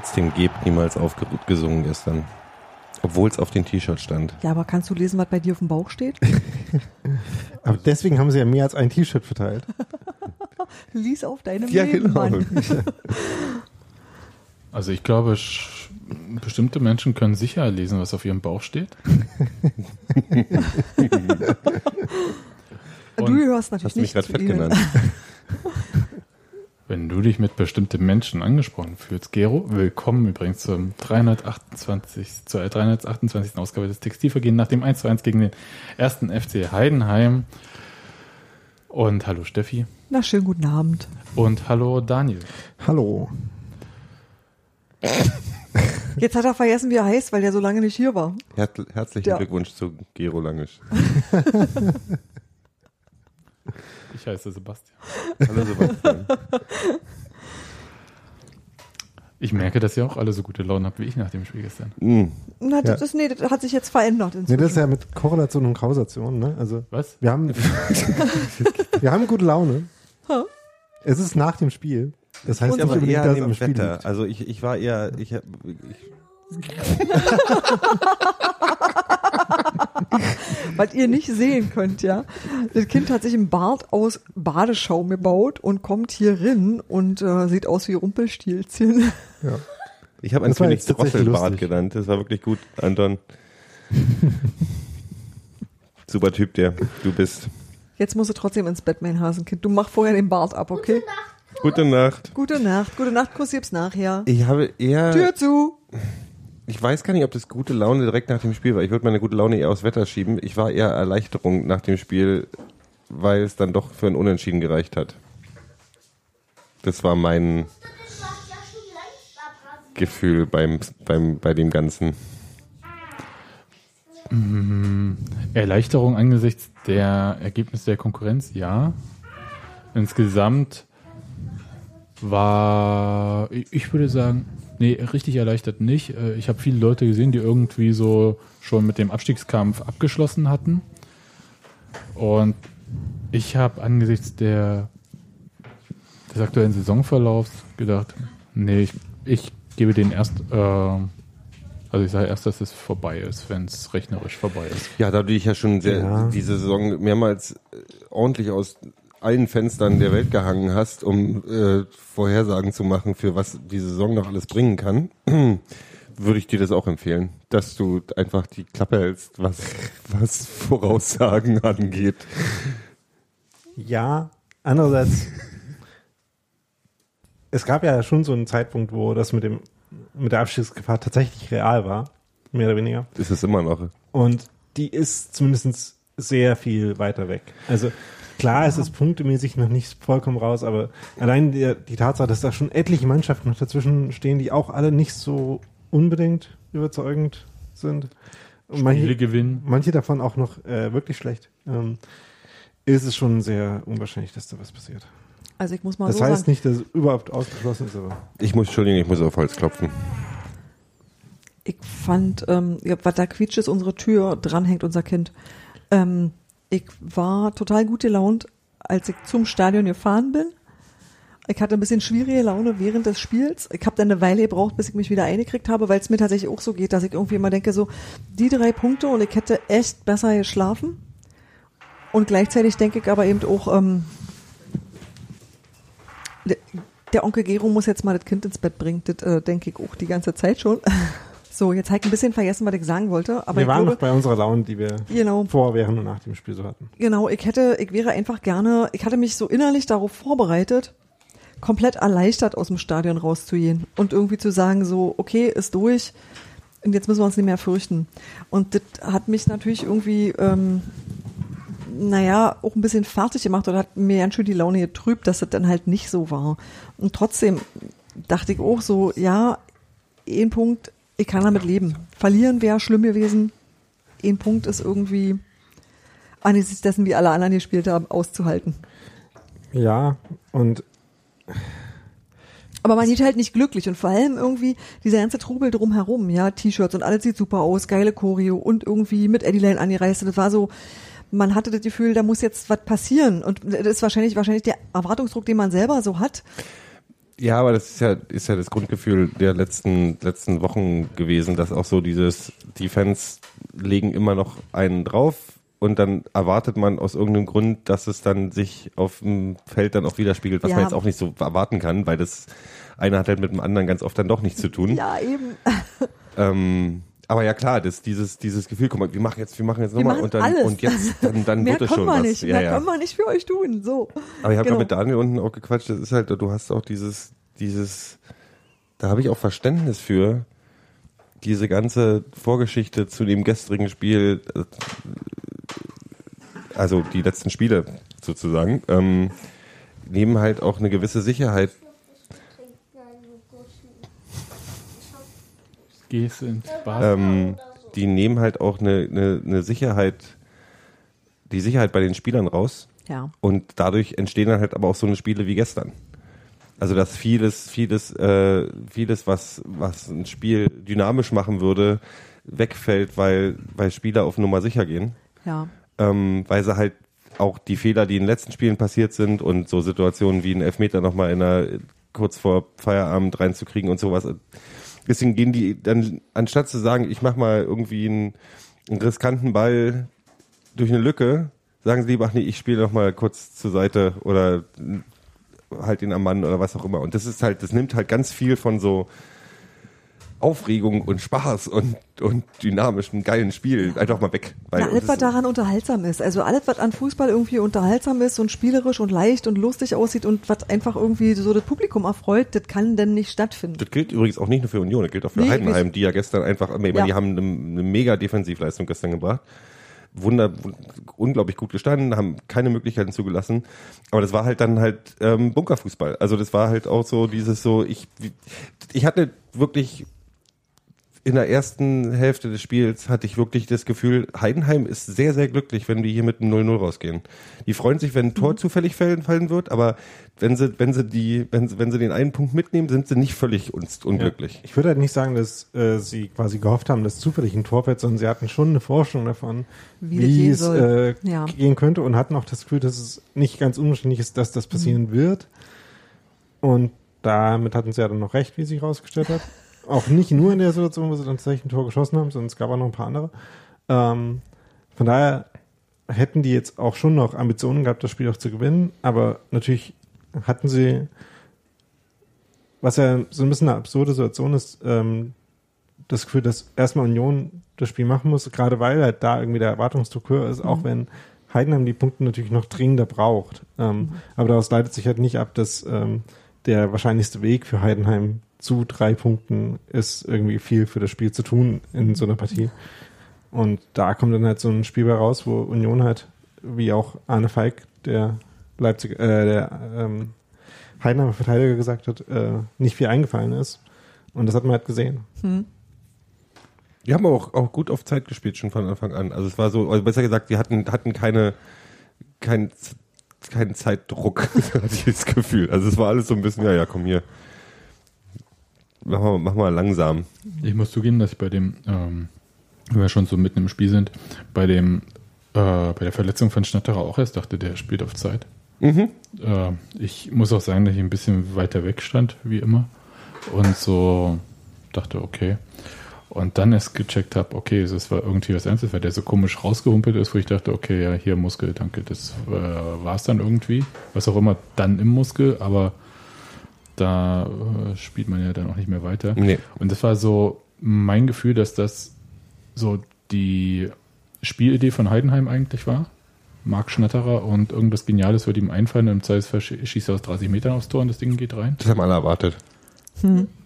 Trotzdem Gebt niemals aufgesungen gestern. Obwohl es auf den T-Shirt stand. Ja, aber kannst du lesen, was bei dir auf dem Bauch steht? Aber deswegen haben sie ja mehr als ein T-Shirt verteilt. Lies auf deinem Ja, Leben, genau. Mann. Also ich glaube, sch- bestimmte Menschen können sicher lesen, was auf ihrem Bauch steht. Du Und gehörst natürlich Hast du mich nicht gerade zu fett ihnen. genannt? Du dich mit bestimmten Menschen angesprochen fühlst, Gero, willkommen übrigens zum 328, zur 328. Ausgabe des Textilvergehen nach dem 1 zu 1 gegen den ersten FC Heidenheim. Und hallo Steffi. Na, schönen guten Abend. Und hallo Daniel. Hallo. Jetzt hat er vergessen, wie er heißt, weil er so lange nicht hier war. Her herzlichen Ja. Glückwunsch zu Gero Langisch. Ich heiße Sebastian. Hallo Sebastian. Ich merke, dass ihr auch alle so gute Laune habt wie ich nach dem Spiel gestern. Hm. Na, das Ja. ist, nee, das hat sich jetzt verändert Nee, inzwischen. das ist ja mit Korrelation und Kausation, ne? Also Was? wir haben, wir haben gute Laune. Ha. Es ist nach dem Spiel. Das heißt Und nicht aber unbedingt, eher dass am dem Spiel Wetter. liegt. Also ich, ich war eher, ich, ich Was ihr nicht sehen könnt, ja. Das Kind hat sich ein Bart aus Badeschaum gebaut und kommt hier rein und äh, sieht aus wie Rumpelstilzchen. Ja. Ich habe einen König jetzt Drosselbart genannt. Das war wirklich gut, Anton. Super Typ, der du bist. Jetzt musst du trotzdem ins Bett, mein Hasenkind. Du mach vorher den Bart ab, okay? Gute Nacht. Gute Nacht. Gute Nacht, Kuss gibt's nachher. Ich habe eher, Tür zu. Ich weiß gar nicht, ob das gute Laune direkt nach dem Spiel war. Ich würde meine gute Laune eher aufs Wetter schieben. Ich war eher Erleichterung nach dem Spiel, weil es dann doch für ein Unentschieden gereicht hat. Das war mein Gefühl beim, beim, bei dem Ganzen. Erleichterung angesichts der Ergebnisse der Konkurrenz, ja. Insgesamt war, ich würde sagen, nee, richtig erleichtert nicht. Äh, Ich habe viele Leute gesehen, die irgendwie so schon mit dem Abstiegskampf abgeschlossen hatten. Und ich habe angesichts der, des aktuellen Saisonverlaufs gedacht, nee, ich, ich gebe den erst, äh, also ich sage erst, dass es vorbei ist, wenn es rechnerisch vorbei ist. Ja, da du dich ja schon sehr, Ja. diese Saison mehrmals äh, ordentlich aus allen Fenstern der Welt gehangen hast, um äh, Vorhersagen zu machen, für was die Saison noch alles bringen kann, würde ich dir das auch empfehlen, dass du einfach die Klappe hältst, was, was Voraussagen angeht. Ja, andererseits, es gab ja schon so einen Zeitpunkt, wo das mit dem mit der Abstiegsgefahr tatsächlich real war, mehr oder weniger. Ist es immer noch. Und die ist zumindest sehr viel weiter weg. Also klar, es ist punktemäßig noch nicht vollkommen raus, aber allein die, die Tatsache, dass da schon etliche Mannschaften noch dazwischen stehen, die auch alle nicht so unbedingt überzeugend sind. Und manche, Spiele gewinnen. manche davon auch noch äh, wirklich schlecht. Ähm, ist es schon sehr unwahrscheinlich, dass da was passiert. Also ich muss mal Das so heißt sagen, nicht, dass es überhaupt ausgeschlossen ist, aber Ich muss, Entschuldigung, ich muss auf Holz klopfen. ich fand, ähm, ja, was da quietscht ist, unsere Tür dranhängt unser Kind. Ähm, ich war total gut gelaunt, als ich zum Stadion gefahren bin. Ich hatte ein bisschen schwierige Laune während des Spiels. Ich habe dann eine Weile gebraucht, bis ich mich wieder eingekriegt habe, weil es mir tatsächlich auch so geht, dass ich irgendwie immer denke, so die drei Punkte und ich hätte echt besser geschlafen. Und gleichzeitig denke ich aber eben auch, ähm, der, der Onkel Gero muss jetzt mal das Kind ins Bett bringen. Das äh, denke ich auch die ganze Zeit schon. So, jetzt habe ich ein bisschen vergessen, was ich sagen wollte. Aber wir waren glaube, noch bei unserer Laune, die wir genau, vor, während und nach dem Spiel so hatten. Genau, ich hätte, ich wäre einfach gerne, ich hatte mich so innerlich darauf vorbereitet, komplett erleichtert aus dem Stadion rauszugehen und irgendwie zu sagen so, okay, ist durch und jetzt müssen wir uns nicht mehr fürchten. Und das hat mich natürlich irgendwie, ähm, naja, auch ein bisschen fertig gemacht oder hat mir ganz schön die Laune getrübt, dass das dann halt nicht so war. Und trotzdem dachte ich auch so, ja, ein Punkt, ich kann damit leben. Verlieren wäre schlimm gewesen. Ein Punkt ist irgendwie angesichts dessen, wie alle anderen gespielt haben, auszuhalten. Ja, und Aber man geht halt nicht glücklich und vor allem irgendwie dieser ganze Trubel drumherum, ja, T-Shirts und alles sieht super aus, geile Choreo und irgendwie mit Eddie Lane angereist. Das war so, man hatte das Gefühl, da muss jetzt was passieren und das ist wahrscheinlich, wahrscheinlich der Erwartungsdruck, den man selber so hat. Ja, aber das ist ja, ist ja das Grundgefühl der letzten, letzten Wochen gewesen, dass auch so dieses, die Fans legen immer noch einen drauf und dann erwartet man aus irgendeinem Grund, dass es dann sich auf dem Feld dann auch widerspiegelt, was Ja. man jetzt auch nicht so erwarten kann, weil das eine hat halt mit dem anderen ganz oft dann doch nichts zu tun. Ja, eben. Ähm, aber ja klar, das, dieses, dieses Gefühl, guck mal, wir machen jetzt, wir machen jetzt nochmal und dann, alles. und jetzt, dann, dann wird es können schon wir was. nicht. Ja, Mehr ja. können wir nicht für euch tun. So. Aber ich habe Genau. mit Daniel unten auch gequatscht, das ist halt, du hast auch dieses, dieses, da habe ich auch Verständnis für, diese ganze Vorgeschichte zu dem gestrigen Spiel, äh, also die letzten Spiele sozusagen, ähm, nehmen halt auch eine gewisse Sicherheit. Gehst ins Bad. Ähm, die nehmen halt auch eine, eine, eine Sicherheit, die Sicherheit bei den Spielern raus. Ja. Und dadurch entstehen dann halt aber auch so eine Spiele wie gestern. Also dass vieles, vieles, äh, vieles, was, was ein Spiel dynamisch machen würde, wegfällt, weil, weil Spieler auf Nummer sicher gehen. Ja. Ähm, weil sie halt auch die Fehler, die in den letzten Spielen passiert sind und so Situationen wie ein Elfmeter nochmal in einer, kurz vor Feierabend reinzukriegen und sowas. Deswegen gehen die dann, anstatt zu sagen, ich mach mal irgendwie einen, einen riskanten Ball durch eine Lücke, sagen sie lieber, ach nee, ich spiele noch mal kurz zur Seite oder halt ihn am Mann oder was auch immer. Und das ist halt, das nimmt halt ganz viel von so Aufregung und Spaß und, und dynamischem, geilen Spiel einfach mal weg. Weil Na, alles, was daran unterhaltsam ist. Also alles, was an Fußball irgendwie unterhaltsam ist und spielerisch und leicht und lustig aussieht und was einfach irgendwie so das Publikum erfreut, das kann denn nicht stattfinden. Das gilt übrigens auch nicht nur für Union, das gilt auch für Nee, Heidenheim, die ja gestern einfach, ich meine, Ja. die haben eine, eine mega Defensivleistung gestern gebracht. Wunder, unglaublich gut gestanden, haben keine Möglichkeiten zugelassen. Aber das war halt dann halt ähm, Bunkerfußball. Also das war halt auch so dieses so, ich, ich hatte wirklich in der ersten Hälfte des Spiels hatte ich wirklich das Gefühl, Heidenheim ist sehr, sehr glücklich, wenn wir hier mit einem 0-0 rausgehen. Die freuen sich, wenn ein Tor zufällig fallen, fallen wird, aber wenn sie, wenn sie die, wenn sie, wenn sie den einen Punkt mitnehmen, sind sie nicht völlig un unglücklich. Ich würde halt nicht sagen, dass äh, sie quasi gehofft haben, dass zufällig ein Tor fällt, sondern sie hatten schon eine Vorstellung davon, Wie wie, das gehen es äh, Ja. gehen könnte und hatten auch das Gefühl, dass es nicht ganz unwahrscheinlich ist, dass das passieren wird. Und damit hatten sie ja dann noch recht, wie sich herausgestellt hat. Auch nicht nur in der Situation, wo sie dann tatsächlich ein Tor geschossen haben, sondern es gab auch noch ein paar andere. Ähm, von daher hätten die jetzt auch schon noch Ambitionen gehabt, das Spiel auch zu gewinnen, aber natürlich hatten sie, was ja so ein bisschen eine absurde Situation ist, ähm, das Gefühl, dass erstmal Union das Spiel machen muss, gerade weil halt da irgendwie der Erwartungsdruck höher ist, auch wenn Heidenheim die Punkte natürlich noch dringender braucht. Ähm, Aber daraus leitet sich halt nicht ab, dass ähm, der wahrscheinlichste Weg für Heidenheim zu drei Punkten ist, irgendwie viel für das Spiel zu tun in so einer Partie. Und da kommt dann halt so ein Spiel bei raus, wo Union halt, wie auch Arne Falk, der Leipzig, äh, der ähm, Heidenheimer Verteidiger gesagt hat, äh, nicht viel eingefallen ist. Und das hat man halt gesehen. Die haben auch, auch gut auf Zeit gespielt, schon von Anfang an. Also es war so, also besser gesagt, die hatten, hatten keine, kein, keinen Zeitdruck, hatte ich das Gefühl. Also es war alles so ein bisschen, ja, ja, komm hier. Mach mal, mach mal langsam. Ich muss zugeben, dass ich bei dem, ähm, wenn wir schon so mitten im Spiel sind, bei dem, äh, bei der Verletzung von Schnatterer auch erst dachte, der spielt auf Zeit. Mhm. Äh, ich muss auch sagen, dass ich ein bisschen weiter weg stand, wie immer. Und so dachte, okay. Und dann erst gecheckt habe, okay, es war irgendwie was Ernstes, weil der so komisch rausgehumpelt ist, wo ich dachte, okay, ja, hier Muskel, danke, das äh, war es dann irgendwie. Was auch immer dann im Muskel, aber da äh, spielt man ja dann auch nicht mehr weiter. Nee. Und das war so mein Gefühl, dass das so die Spielidee von Heidenheim eigentlich war. Marc Schnatterer und irgendwas Geniales wird ihm einfallen. Im Zweifelsfall sch- schießt er aus 30 Metern aufs Tor und das Ding geht rein. Das haben alle erwartet.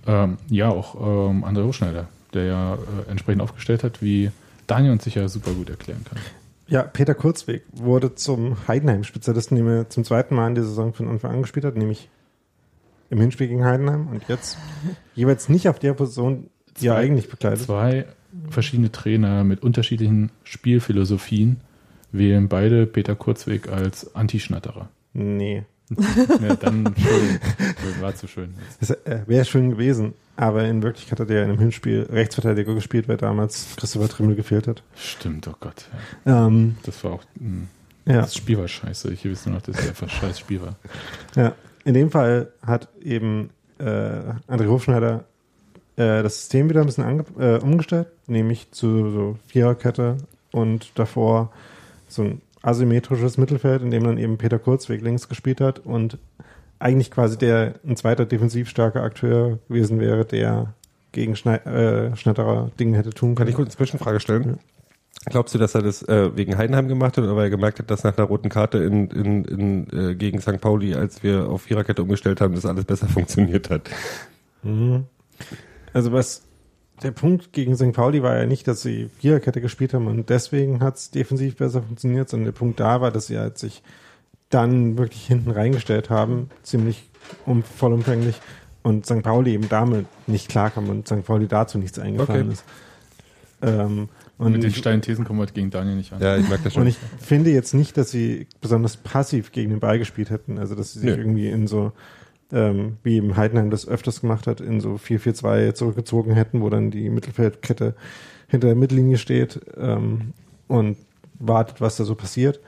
Ähm, ja, auch ähm, André Hochschneider, der ja äh, entsprechend aufgestellt hat, wie Daniel uns sicher super gut erklären kann. Ja, Peter Kurzweg wurde zum Heidenheim-Spezialisten, den er zum zweiten Mal in der Saison von Anfang an gespielt hat, nämlich im Hinspiel gegen Heidenheim und jetzt jeweils nicht auf der Position, die er Zwei- eigentlich bekleidet. Zwei verschiedene Trainer mit unterschiedlichen Spielphilosophien wählen beide Peter Kurzweg als Anti-Schnatterer. Nee. Ja, dann schön. War zu schön. Das äh, wäre schön gewesen, aber in Wirklichkeit hat er in einem Hinspiel Rechtsverteidiger gespielt, weil damals Christopher Trimmel gefehlt hat. Stimmt, oh Gott. Ja. Ähm, Das war auch. Mh, ja. Das Spiel war scheiße. Ich weiß nur noch, dass es einfach scheiß Spiel war. Ja, in dem Fall hat eben äh, André Hofschneider äh, das System wieder ein bisschen ange äh, umgestellt, nämlich zu so Viererkette und davor so ein asymmetrisches Mittelfeld, in dem dann eben Peter Kurzweg links gespielt hat und eigentlich quasi der ein zweiter defensiv starker Akteur gewesen wäre, der gegen Schnei äh, Schnatterer Dinge hätte tun Kann können. ich kurz eine Zwischenfrage stellen? Glaubst du, dass er das äh, wegen Heidenheim gemacht hat oder weil er gemerkt hat, dass nach einer roten Karte in, in, in, äh, gegen St. Pauli, als wir auf Viererkette umgestellt haben, das alles besser funktioniert hat? Mhm. Also was der Punkt gegen St. Pauli war ja nicht, dass sie Viererkette gespielt haben und deswegen hat es defensiv besser funktioniert, sondern der Punkt da war, dass sie halt sich dann wirklich hinten reingestellt haben, ziemlich um, vollumfänglich und St. Pauli eben damit nicht klarkam und St. Pauli dazu nichts eingefallen Okay. ist. Ähm, Und mit den steilen Thesen kommen wir gegen Daniel nicht an. Ja, ich merke das schon. und ich finde jetzt nicht, dass sie besonders passiv gegen den Ball gespielt hätten. Also, dass sie sich Nö. irgendwie in so, ähm, wie eben Heidenheim das öfters gemacht hat, in so 4-4-2 zurückgezogen hätten, wo dann die Mittelfeldkette hinter der Mittellinie steht ähm, und wartet, was da so passiert.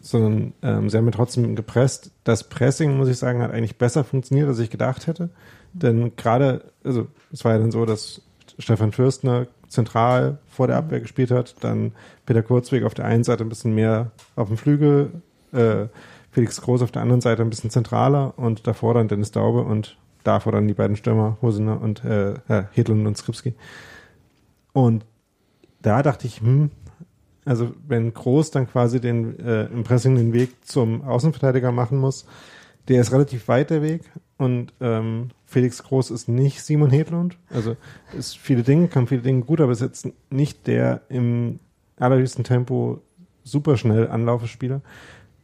Sondern ähm, sie haben ja trotzdem gepresst. Das Pressing, muss ich sagen, hat eigentlich besser funktioniert, als ich gedacht hätte. Denn gerade, also es war ja dann so, dass Stefan Fürstner zentral vor der Abwehr gespielt hat, dann Peter Kurzweg auf der einen Seite ein bisschen mehr auf dem Flügel, äh, Felix Groß auf der anderen Seite ein bisschen zentraler und davor dann Dennis Daube und davor dann die beiden Stürmer, Hosener und äh, äh, Hedlund und Skripski. Und da dachte ich, hm, also wenn Groß dann quasi den äh, im Pressing den Weg zum Außenverteidiger machen muss, der ist relativ weit der Weg und ähm, Felix Groß ist nicht Simon Hedlund. Also ist viele Dinge, kann viele Dinge gut, aber ist jetzt nicht der im allerhöchsten Tempo super schnell Anlaufespieler.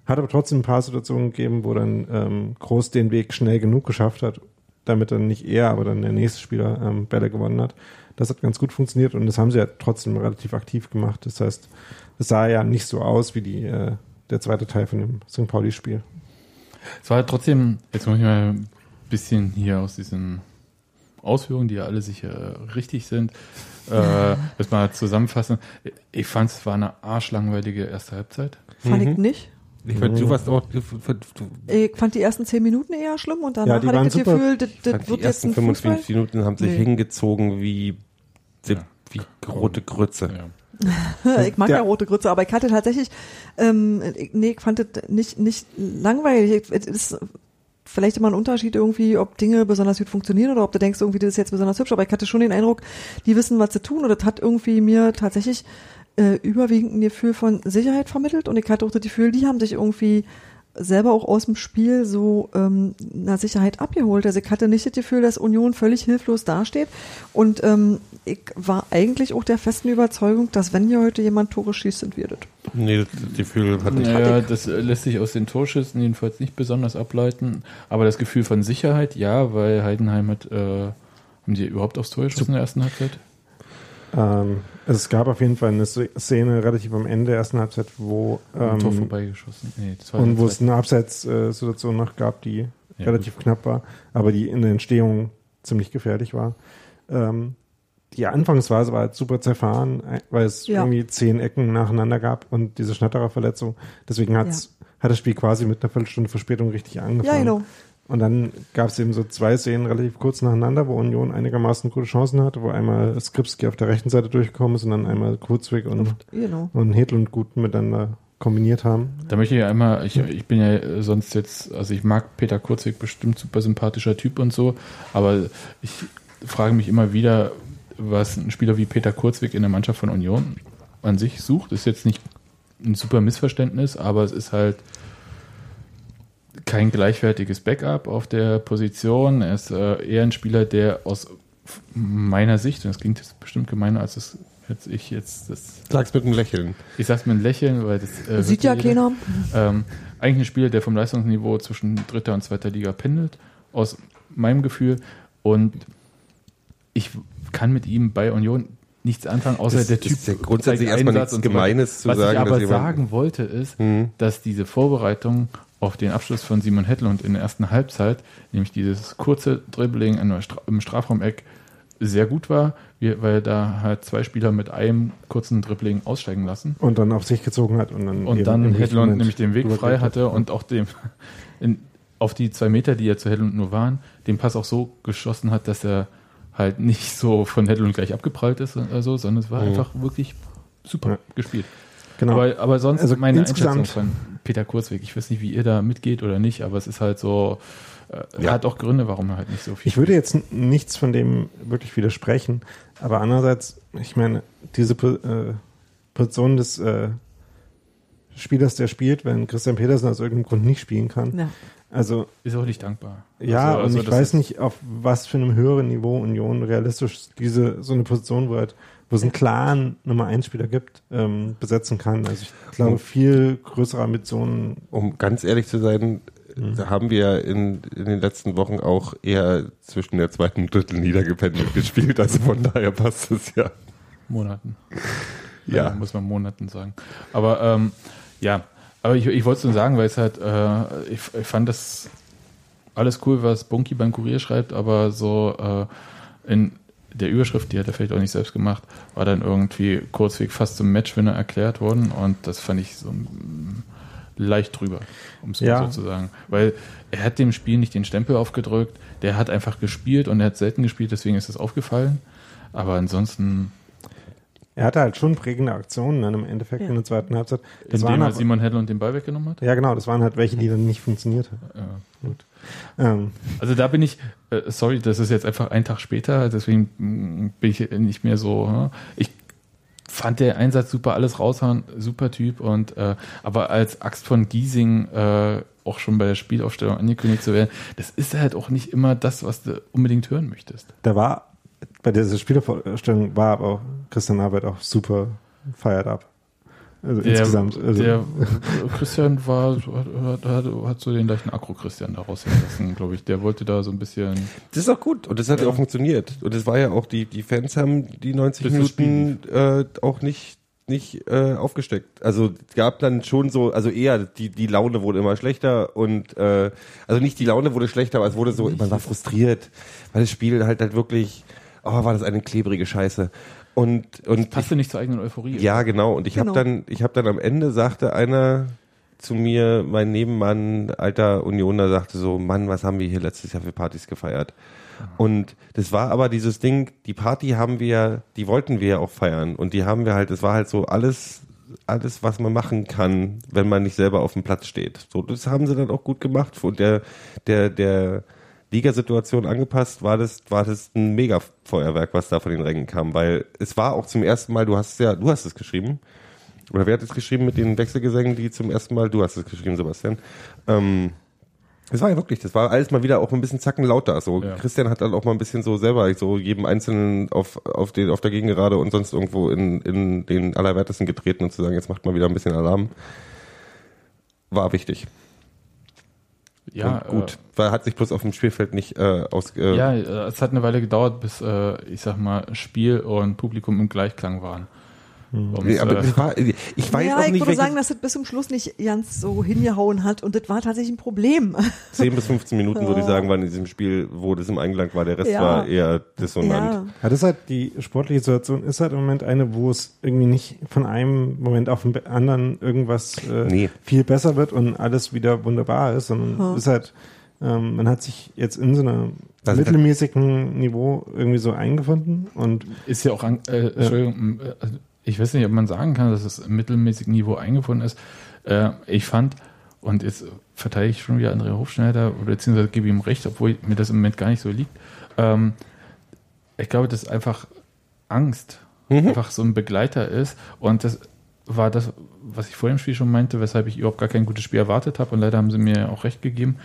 Hat aber trotzdem ein paar Situationen gegeben, wo dann ähm, Groß den Weg schnell genug geschafft hat, damit dann nicht er, aber dann der nächste Spieler ähm, Bälle gewonnen hat. Das hat ganz gut funktioniert und das haben sie ja trotzdem relativ aktiv gemacht. Das heißt, es sah ja nicht so aus wie die, äh, der zweite Teil von dem St. Pauli-Spiel. Es war trotzdem, jetzt muss ich mal bisschen hier aus diesen Ausführungen, die ja alle sicher richtig sind, äh, das mal zusammenfassen. Ich fand es war eine arschlangweilige erste Halbzeit. Fand Mhm. ich nicht. Ich fand, du warst auch, du, du, du, Ich fand die ersten zehn Minuten eher schlimm und Ja, danach die hatte ich das super. Gefühl, das, das die wird jetzt ersten ein Fußball. 55 Minuten haben sich Nee. hingezogen wie, wie, wie rote Grütze. Ja. ich mag ja. Ja. rote Grütze, aber ich hatte tatsächlich, ähm, ich- nee, ich fand das nicht, nicht langweilig. Es vielleicht immer ein Unterschied irgendwie, ob Dinge besonders gut funktionieren oder ob du denkst, irgendwie, das ist jetzt besonders hübsch, aber ich hatte schon den Eindruck, die wissen, was sie tun und das hat irgendwie mir tatsächlich äh, überwiegend ein Gefühl von Sicherheit vermittelt und ich hatte auch das Gefühl, die haben sich irgendwie selber auch aus dem Spiel so ähm, eine Sicherheit abgeholt. Also ich hatte nicht das Gefühl, dass Union völlig hilflos dasteht. Und ähm, ich war eigentlich auch der festen Überzeugung, dass wenn hier heute jemand Tore schießt, sind wir das. Nee, das Gefühl hatte ich. Naja, das lässt sich aus den Torschüssen jedenfalls nicht besonders ableiten. Aber das Gefühl von Sicherheit, ja, weil Heidenheim hat, äh, haben die überhaupt aufs Tor geschossen in der ersten Halbzeit? Ähm, also es gab auf jeden Fall eine Szene relativ am Ende der ersten Halbzeit, wo Am Tor ähm, vorbeigeschossen. Nee, das war und wo es eine Abseitssituation noch gab, die Ja, relativ knapp war, aber die in der Entstehung ziemlich gefährlich war. Ähm, die Anfangsphase war halt super zerfahren, äh, weil es Ja. irgendwie zehn Ecken nacheinander gab und diese Schnatterer-Verletzung. Deswegen hat's, hat das Spiel quasi mit einer Viertelstunde Verspätung richtig angefangen. Ja, genau. Und dann gab es eben so zwei Szenen relativ kurz nacheinander, wo Union einigermaßen gute Chancen hatte, wo einmal Skripski auf der rechten Seite durchgekommen ist und dann einmal Kurzweg und, Genau. und Hedlund gut miteinander kombiniert haben. Da möchte ich einmal, ich, ich bin ja sonst jetzt, also ich mag Peter Kurzweg bestimmt super sympathischer Typ und so, aber ich frage mich immer wieder, was ein Spieler wie Peter Kurzweg in der Mannschaft von Union an sich sucht. Ist jetzt nicht ein super Missverständnis, aber es ist halt kein gleichwertiges Backup auf der Position. Er ist äh, eher ein Spieler, der aus meiner Sicht, und das klingt jetzt bestimmt gemeiner, als es jetzt ich jetzt das Sag's mit einem Lächeln. ich sag's mit einem Lächeln, weil das äh, Sieht ja jeder. keiner. Ähm, eigentlich ein Spieler, der vom Leistungsniveau zwischen dritter und zweiter Liga pendelt, aus meinem Gefühl. Und ich kann mit ihm bei Union nichts anfangen, außer Das der Typ. ist ja grundsätzlich erstmal nichts. Gemeines zu Was sagen, ich aber sagen wollte, ist, Mhm. dass diese Vorbereitung auf den Abschluss von Simon Hedlund in der ersten Halbzeit, nämlich dieses kurze Dribbling im Strafraumeck, sehr gut war, weil da halt zwei Spieler mit einem kurzen Dribbling aussteigen lassen Und dann auf sich gezogen hat und dann und dann Hedlund nämlich den Weg frei hatte und auch dem in, auf die zwei Meter, die ja zu Hedlund nur waren, den Pass auch so geschossen hat, dass er halt nicht so von Hedlund gleich abgeprallt ist oder so, sondern es war Mhm. einfach wirklich super Ja. gespielt. Genau. Aber, aber sonst Also meine insgesamt- Einschätzung von Peter Kurzweg. Ich weiß nicht, wie ihr da mitgeht oder nicht, aber es ist halt so, äh, Ja. hat auch Gründe, warum er halt nicht so viel Ich würde jetzt nichts von dem wirklich widersprechen, aber andererseits, ich meine, diese äh, Position des äh, Spielers, der spielt, wenn Christian Petersen aus irgendeinem Grund nicht spielen kann. Ja. Also ist auch nicht dankbar. ja, Also- also und ich weiß nicht, auf was für einem höheren Niveau Union realistisch diese so eine Position, wo, halt, wo es einen klaren Nummer 1 Spieler gibt, ähm, besetzen kann. Also ich glaube, viel größere Ambitionen. Um ganz ehrlich zu sein, da haben wir in, in den letzten Wochen auch eher zwischen der zweiten und dritten niedergependelt gespielt. Also von daher passt es ja. Monaten. Ja. muss man Monaten sagen. Aber ähm, ja, aber ich, ich wollte es nur sagen, weil es halt, äh, ich, ich fand das alles cool, was Bunky beim Kurier schreibt, aber so äh, in der Überschrift, die hat er vielleicht auch nicht selbst gemacht, war dann irgendwie kurzweg fast zum Matchwinner erklärt worden und das fand ich so mm, leicht drüber, um es Ja. mal so zu sagen. Weil er hat dem Spiel nicht den Stempel aufgedrückt, der hat einfach gespielt und er hat selten gespielt, deswegen ist es aufgefallen. Aber ansonsten, Er hatte halt schon prägende Aktionen dann im Endeffekt Ja. in der zweiten Halbzeit. Das indem waren er halt, Simon Hedlund den Ball weggenommen hat. ja, genau, das waren halt welche, die dann nicht funktioniert haben. Ja, gut. Ähm, Also da bin ich, äh, sorry, das ist jetzt einfach ein Tag später, deswegen mm, bin ich nicht mehr so. hm. Ich fand der Einsatz super, alles raushauen, super Typ und äh, aber als Axt von Giesing äh, auch schon bei der Spielaufstellung angekündigt zu werden, das ist halt auch nicht immer das, was du unbedingt hören möchtest. da war, bei dieser Spielervorstellung war aber auch Christian Arbeit auch super fired up. Also Der, insgesamt. Also, der Christian war, hat, hat, hat so den gleichen Akro-Christian daraus gelassen, glaube ich. Der wollte da so ein bisschen. Das ist auch gut und das hat ja, auch funktioniert. Und es war ja auch, die, die Fans haben die 90 Das ist Minuten äh, auch nicht nicht äh, aufgesteckt. Also es gab dann schon so, also eher die die Laune wurde immer schlechter und äh, also nicht die Laune wurde schlechter, aber es wurde so, man war frustriert, weil das Spiel halt halt wirklich, oh, war das eine klebrige Scheiße. Und und Passte nicht zur eigenen Euphorie. ja, genau. Und ich Genau. habe dann, ich habe dann am Ende sagte einer zu mir, mein Nebenmann, alter Unioner, sagte so, Mann, was haben wir hier letztes Jahr für Partys gefeiert? Und das war aber dieses Ding, die Party haben wir, die wollten wir ja auch feiern. Und die haben wir halt, es war halt so alles, alles, was man machen kann, wenn man nicht selber auf dem Platz steht. So, das haben sie dann auch gut gemacht. Und der, der, der Ligasituation angepasst, war das, war das ein Mega-Feuerwerk, was da von den Rängen kam. Weil es war auch zum ersten Mal, du hast es ja, du hast es geschrieben. Oder wer hat es geschrieben mit den Wechselgesängen, die zum ersten Mal, du hast es geschrieben, Sebastian. Ähm, das war ja wirklich, das war alles mal wieder auch ein bisschen zacken lauter. So Ja. Christian hat dann auch mal ein bisschen so selber so jedem Einzelnen auf auf den auf der Gegengerade und sonst irgendwo in in den allerwertesten getreten und zu sagen, jetzt macht mal wieder ein bisschen Alarm. War wichtig. Ja und gut, weil hat sich bloß auf dem Spielfeld nicht äh, aus. Äh, Ja, äh, es hat eine Weile gedauert, bis, äh, ich sag mal, Spiel und Publikum im Gleichklang waren. Um's, Nee, aber äh, das war, ich weiß ja, auch ich nicht, würde welches sagen, dass das bis zum Schluss nicht ganz so hingehauen hat und das war tatsächlich ein Problem. 10 bis 15 Minuten würde ich sagen, waren in diesem Spiel, wo das im Einklang war. Der Rest Ja. war eher dissonant. ja. Ja, das ist halt die sportliche Situation ist halt im Moment eine, wo es irgendwie nicht von einem Moment auf den anderen irgendwas äh, Nee. viel besser wird und alles wieder wunderbar ist, sondern es ist halt, ähm, man hat sich jetzt in so einem Also- mittelmäßigen Niveau irgendwie so eingefunden und ist ja auch, an, äh, Entschuldigung, äh, ich weiß nicht, ob man sagen kann, dass es im mittelmäßigen Niveau eingefunden ist. Äh, ich fand, und jetzt verteidige ich schon wieder Andrea Hofschneider, beziehungsweise gebe ihm recht, obwohl mir das im Moment gar nicht so liegt. Ähm, ich glaube, dass einfach Angst einfach so ein Begleiter ist. Und das war das, was ich vor dem Spiel schon meinte, weshalb ich überhaupt gar kein gutes Spiel erwartet habe. Und leider haben sie mir auch recht gegeben,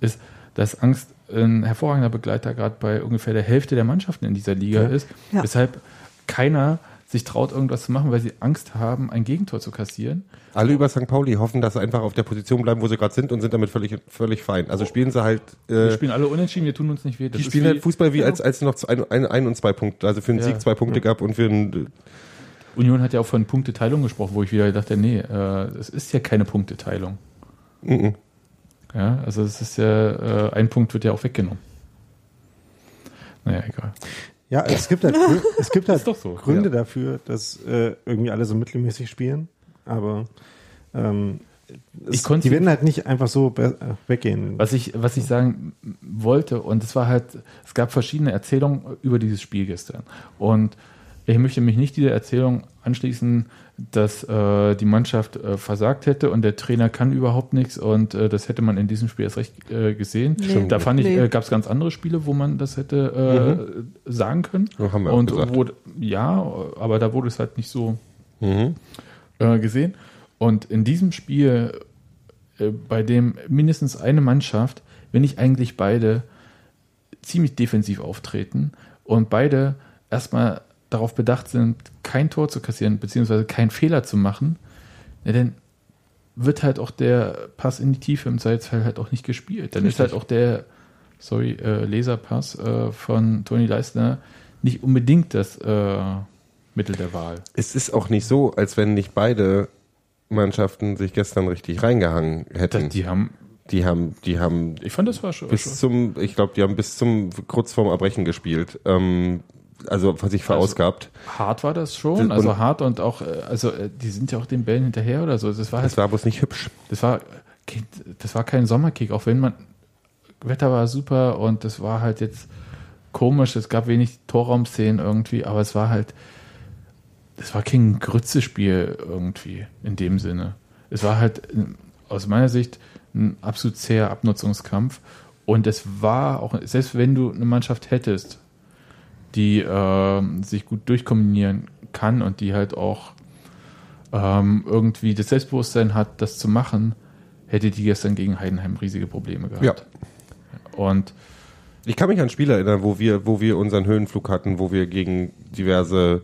ist, dass Angst ein hervorragender Begleiter gerade bei ungefähr der Hälfte der Mannschaften in dieser Liga ist. Ja. Weshalb keiner sich traut, irgendwas zu machen, weil sie Angst haben, ein Gegentor zu kassieren. Alle über St. Pauli hoffen, dass sie einfach auf der Position bleiben, wo sie gerade sind und sind damit völlig, völlig fein. Also spielen sie halt, Wir äh, spielen alle unentschieden, wir tun uns nicht weh. Das die spielen halt Fußball wie als, als noch ein, ein, ein und zwei Punkte. Also für einen Ja. Sieg zwei Punkte gab und für einen, Union hat ja auch von Punkteteilung gesprochen, wo ich wieder dachte, nee, äh, es ist ja keine Punkteteilung. Mhm. Ja, also es ist ja, äh, ein Punkt wird ja auch weggenommen. Naja, egal. Ja, es gibt halt, es gibt halt so, Gründe ja. dafür, dass äh, irgendwie alle so mittelmäßig spielen, aber ähm, es, die werden halt nicht einfach so äh, weggehen. Was ich, was ich sagen wollte, und es war halt, es gab verschiedene Erzählungen über dieses Spiel gestern. Und ich möchte mich nicht dieser Erzählung anschließen, dass äh, die Mannschaft äh, versagt hätte und der Trainer kann überhaupt nichts und äh, das hätte man in diesem Spiel erst recht äh, gesehen. Nee. Da fand ich, Nee. äh, gab es ganz andere Spiele, wo man das hätte äh, sagen können. Ja, haben wir auch und gesagt. wo, ja, aber da wurde es halt nicht so Mhm. äh, gesehen. Und in diesem Spiel, äh, bei dem mindestens eine Mannschaft, wenn nicht eigentlich beide, ziemlich defensiv auftreten und beide erstmal darauf bedacht sind, kein Tor zu kassieren, beziehungsweise keinen Fehler zu machen, ja, dann wird halt auch der Pass in die Tiefe im Zweifelsfall halt auch nicht gespielt. Dann ist halt auch der, sorry, äh, Laserpass äh, von Toni Leistner nicht unbedingt das äh, Mittel der Wahl. Es ist auch nicht so, als wenn nicht beide Mannschaften sich gestern richtig reingehangen hätten. Das, die haben, die haben, die haben ich fand, das war schon. bis zum, ich glaube, die haben bis zum kurz vorm Erbrechen gespielt. Ähm, also sich verausgabt. Hart war das schon, Und- also hart und auch, äh, also äh, die sind ja auch den Bällen hinterher oder so. Das war Das halt, war bloß nicht hübsch. das war, das war kein Sommerkick, auch wenn man, Wetter war super und das war halt jetzt komisch, es gab wenig Torraumszenen irgendwie, aber es war halt, das war kein Grützespiel irgendwie in dem Sinne. Es war halt äh, aus meiner Sicht ein absolut zäher Abnutzungskampf und es war auch, selbst wenn du eine Mannschaft hättest, die ähm, sich gut durchkombinieren kann und die halt auch ähm, irgendwie das Selbstbewusstsein hat, das zu machen, hätte die gestern gegen Heidenheim riesige Probleme gehabt. Ja. Und Ich kann mich an Spiele erinnern, wo wir, wo wir unseren Höhenflug hatten, wo wir gegen diverse,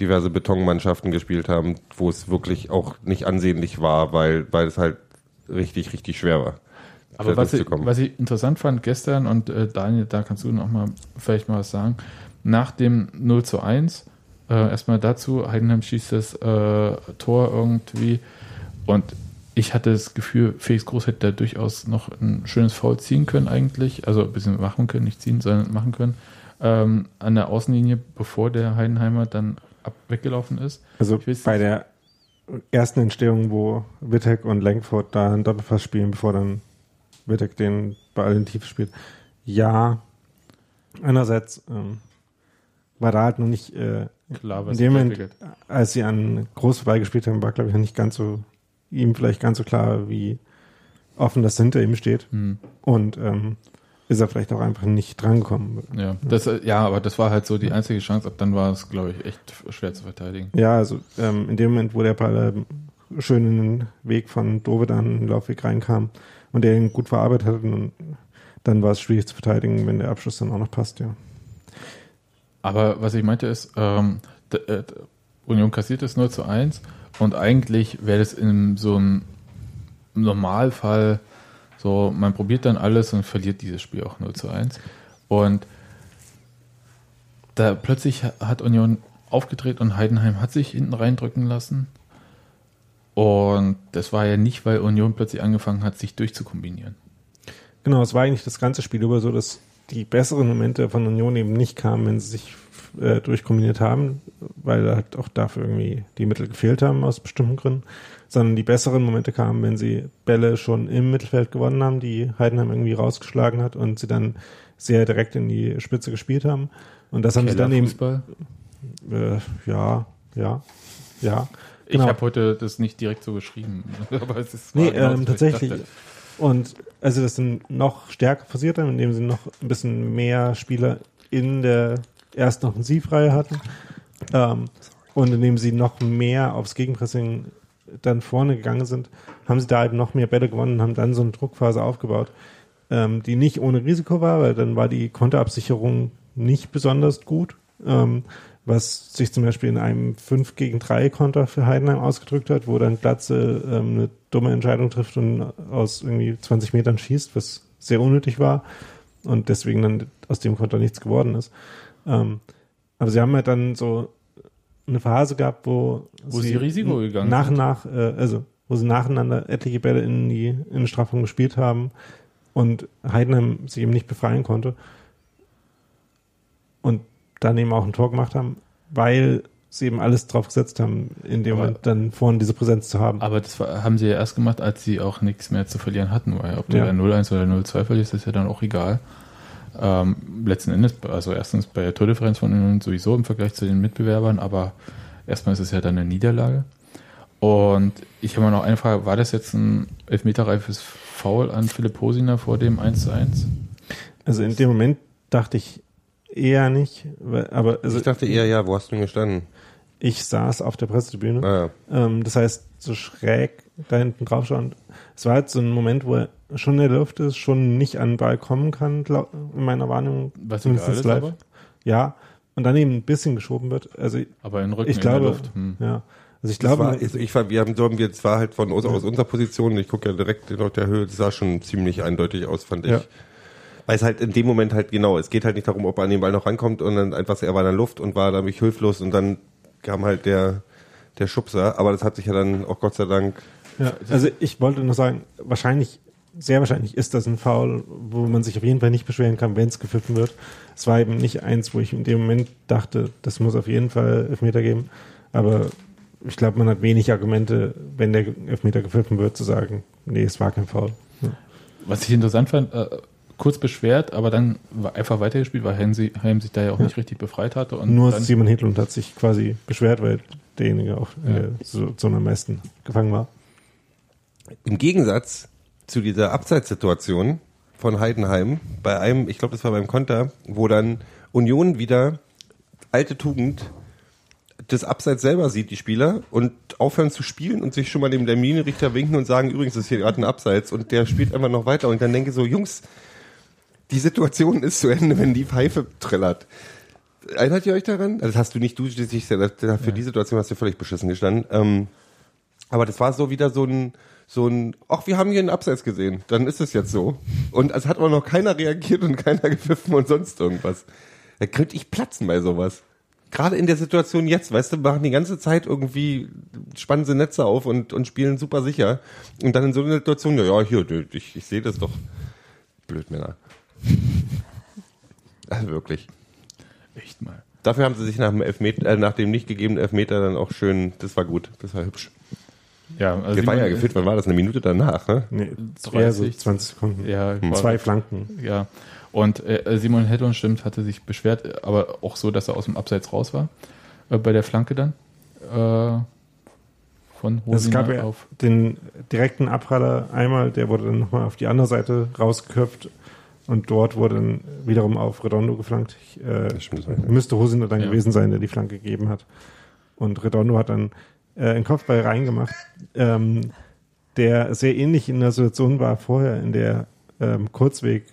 diverse Betonmannschaften gespielt haben, wo es wirklich auch nicht ansehnlich war, weil, weil es halt richtig, richtig schwer war. Aber was ich, was ich interessant fand gestern, und äh, Daniel, da kannst du noch mal vielleicht mal was sagen, nach dem 0 zu 1, äh, erstmal dazu, Heidenheim schießt das äh, Tor irgendwie. Und ich hatte das Gefühl, Felix Groß hätte da durchaus noch ein schönes Foul ziehen können eigentlich, also ein bisschen machen können, nicht ziehen, sondern machen können, ähm, an der Außenlinie, bevor der Heidenheimer dann ab weggelaufen ist. Also bei nicht. der ersten Entstehung, wo Wittek und Langford da einen Doppelpass spielen, bevor dann Wittek den Ball in die Tiefe spielt. Ja, einerseits ähm, war da halt noch nicht, äh, Klar, in was dem sich Moment, entwickelt. als sie an Groß vorbeigespielt haben, war glaube ich noch nicht ganz so, ihm vielleicht ganz so klar, wie offen das hinter ihm steht. Hm. Und ähm, ist er vielleicht auch einfach nicht drangekommen. Ja, das, äh, ja, aber das war halt so die einzige Chance. Ab dann war es, glaube ich, echt schwer zu verteidigen. Ja, also ähm, in dem Moment, wo der Ball ähm, schön in den Weg von Dovedan in den Laufweg reinkam und der ihn gut verarbeitet hat, und dann war es schwierig zu verteidigen, wenn der Abschluss dann auch noch passt, ja. Aber was ich meinte ist, ähm, äh, Union kassiert es 0 zu 1 und eigentlich wäre das in so einem Normalfall so, man probiert dann alles und verliert dieses Spiel auch 0 zu 1. Und da plötzlich ha- hat Union aufgedreht und Heidenheim hat sich hinten reindrücken lassen. Und das war ja nicht, weil Union plötzlich angefangen hat, sich durchzukombinieren. Genau, es war eigentlich das ganze Spiel über so, dass die besseren Momente von Union eben nicht kamen, wenn sie sich äh, durchkombiniert haben, weil halt auch dafür irgendwie die Mittel gefehlt haben aus bestimmten Gründen, sondern die besseren Momente kamen, wenn sie Bälle schon im Mittelfeld gewonnen haben, die Heidenheim irgendwie rausgeschlagen hat und sie dann sehr direkt in die Spitze gespielt haben. Und das haben sie dann eben, Kellerfußball. äh, ja, ja, ja. Ich Genau. habe heute das nicht direkt so geschrieben. Aber es ist Nee, genau ähm, ich tatsächlich. Und als sie das dann noch stärker passiert haben, indem sie noch ein bisschen mehr Spieler in der ersten Offensivreihe hatten ähm, und indem sie noch mehr aufs Gegenpressing dann vorne gegangen sind, haben sie da eben noch mehr Bälle gewonnen und haben dann so eine Druckphase aufgebaut, ähm, die nicht ohne Risiko war, weil dann war die Konterabsicherung nicht besonders gut, ähm, was sich zum Beispiel in einem 5 gegen 3 Konter für Heidenheim ausgedrückt hat, wo dann Platze ähm, eine dumme Entscheidung trifft und aus irgendwie 20 Metern schießt, was sehr unnötig war und deswegen dann aus dem Konter nichts geworden ist. Ähm, aber sie haben halt dann so eine Phase gehabt, wo, Wo sie Risiko gegangen nach und nach, äh, also wo sie nacheinander etliche Bälle in die in den Strafraum gespielt haben und Heidenheim sich eben nicht befreien konnte und dann eben auch ein Tor gemacht haben, weil sie eben alles drauf gesetzt haben, in dem Aber- Moment dann vorne diese Präsenz zu haben. Aber das war, haben sie ja erst gemacht, als sie auch nichts mehr zu verlieren hatten, weil ob du Ja. da 0-1 oder 0-2 verlierst, ist ja dann auch egal. Ähm, letzten Endes, also erstens bei der Tordifferenz von Union sowieso im Vergleich zu den Mitbewerbern, aber erstmal ist es ja dann eine Niederlage. Und ich habe mal noch eine Frage, war das jetzt ein elfmeterreifes Foul an Philipp Hosiner vor dem 1-1? Also in dem Moment dachte ich eher nicht, weil- aber also ich dachte eher, ja, wo hast du denn gestanden? ich saß auf der Pressetribüne. Ah, ja. Ähm, das heißt, so schräg da hinten drauf schauen. Es war halt so ein Moment, wo er schon in der Luft ist, schon nicht an den Ball kommen kann, glaub, in meiner Wahrnehmung. Was zumindest egal ist, live. aber? Ja. Und dann eben ein bisschen geschoben wird. Also Aber in Rücken ich in glaube, der Luft. Hm. ja. Also ich glaube, war, also ich war, wir haben, so haben wir, es war halt von aus, aus unserer Position, ich gucke ja direkt auf der Höhe, das sah schon ziemlich eindeutig aus, fand ich. Ja. Weil es halt in dem Moment halt genau, es geht halt nicht darum, ob er an den Ball noch rankommt und dann einfach, er war in der Luft und war dadurch hilflos und dann kam halt der, der Schubser, aber das hat sich ja dann auch Gott sei Dank, Ja, also ich wollte nur sagen, wahrscheinlich, sehr wahrscheinlich ist das ein Foul, wo man sich auf jeden Fall nicht beschweren kann, wenn es gepfiffen wird. Es war eben nicht eins, wo ich in dem Moment dachte, das muss auf jeden Fall Elfmeter geben. Aber ich glaube, man hat wenig Argumente, wenn der Elfmeter gepfiffen wird, zu sagen, nee, es war kein Foul. Ja. Was ich interessant fand, äh, kurz beschwert, aber dann war einfach weitergespielt, weil Heim, sie, Heim sich da ja auch nicht richtig befreit hatte. Und Nur dann, Simon Hedlund hat sich quasi beschwert, weil derjenige auch Ja. äh, so, so am meisten gefangen war. im Gegensatz zu dieser Abseitssituation von Heidenheim, bei einem, ich glaube, das war beim Konter, wo dann Union wieder alte Tugend das Abseits selber sieht, die Spieler, und aufhören zu spielen und sich schon mal dem Linienrichter winken und sagen, übrigens ist hier gerade ein Abseits und der spielt einfach noch weiter und dann denke ich so, Jungs, die Situation ist zu Ende, wenn die Pfeife trillert. Erinnert ihr euch daran? Also das hast du nicht, du dich für die Situation hast du völlig beschissen gestanden. Ähm, aber das war so wieder so ein, so ein, ach, wir haben hier einen Abseits gesehen, dann ist es jetzt so. Und es hat aber noch keiner reagiert und keiner gepfiffen und sonst irgendwas. Da könnte ich platzen bei sowas. Gerade in der Situation jetzt, weißt du, machen die ganze Zeit irgendwie, spannen sie Netze auf und, und spielen super sicher. Und dann in so einer Situation, ja, ja, hier, ich, ich sehe das doch. Blödmänner. Also wirklich. echt mal. Dafür haben sie sich nach dem Elfmeter, äh, nach dem nicht gegebenen Elfmeter dann auch schön, das war gut, das war hübsch. Ja, also Der war ja geführt, wann war das? Eine Minute danach, ne? Nee, 30, eher so 20 Sekunden. Ja, Hm. war- Zwei Flanken. Ja, und äh, Simon Hedlund stimmt, hatte sich beschwert, aber auch so, dass er aus dem Abseits raus war, äh, bei der Flanke dann. Äh, von Es Hosiner gab ja auf. den direkten Abpraller einmal, der wurde dann nochmal auf die andere Seite rausgeköpft und dort wurde dann wiederum auf Redondo geflankt. Ich, äh, müsste Hosiner dann Ja. gewesen sein, der die Flanke gegeben hat. Und Redondo hat dann äh, einen Kopfball reingemacht, ähm, der sehr ähnlich in der Situation war vorher, in der ähm, Kurzweg,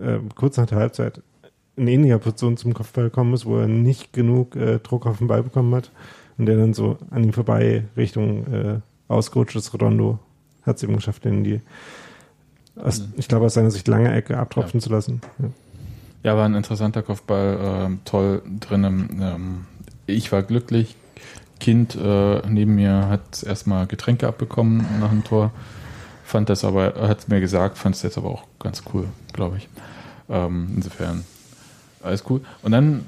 ähm, kurz nach der Halbzeit, in ähnlicher Position zum Kopfball gekommen ist, wo er nicht genug äh, Druck auf den Ball bekommen hat und der dann so an ihm vorbei Richtung äh, ausgerutscht ist. Redondo hat es eben geschafft, den in die, aus, ich glaube, aus seiner Sicht lange Ecke abtropfen zu lassen. Ja. Ja, war ein interessanter Kopfball, ähm, toll drin. Ähm, ich war glücklich. Kind äh, neben mir hat erstmal Getränke abbekommen nach dem Tor. Fand das aber, hat es mir gesagt, fand es jetzt aber auch ganz cool, glaube ich. Ähm, insofern alles cool. Und dann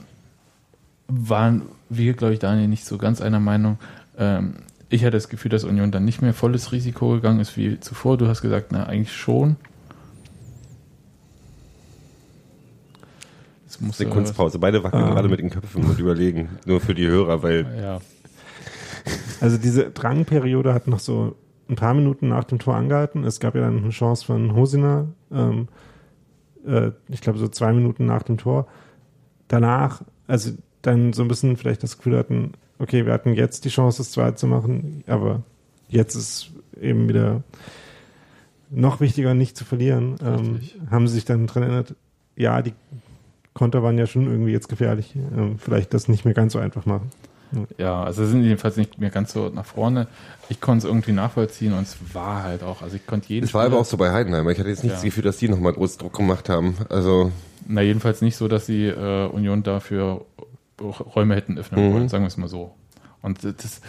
waren wir, glaube ich, Daniel, nicht so ganz einer Meinung. Ähm, ich hatte das Gefühl, dass Union dann nicht mehr volles Risiko gegangen ist wie zuvor. Du hast gesagt, na, eigentlich schon. Eine Kunstpause. Beide wackeln Ah. gerade mit den Köpfen und überlegen. Nur für die Hörer, weil Ja, Also diese Drangperiode hat noch so ein paar Minuten nach dem Tor angehalten. Es gab ja dann eine Chance von Hosiner, ähm, äh, ich glaube so zwei Minuten nach dem Tor. Danach, also dann so ein bisschen vielleicht das Gefühl hatten, okay, wir hatten jetzt die Chance, das 2 zu machen, aber jetzt ist eben wieder noch wichtiger, nicht zu verlieren. Ähm, haben sie sich dann dran erinnert, ja, die Konter waren ja schon irgendwie jetzt gefährlich. Ähm, vielleicht das nicht mehr ganz so einfach machen. ja, also sind jedenfalls nicht mehr ganz so nach vorne. Ich konnte es irgendwie nachvollziehen und es war halt auch, also ich konnte jeden es war aber Spieler- auch so bei Heidenheim. Ich hatte jetzt nicht Ja. das Gefühl, dass die nochmal groß Druck gemacht haben. Also Na, jedenfalls nicht so, dass die äh, Union dafür Räume hätten öffnen Mhm. wollen, sagen wir es mal so. Und äh, das,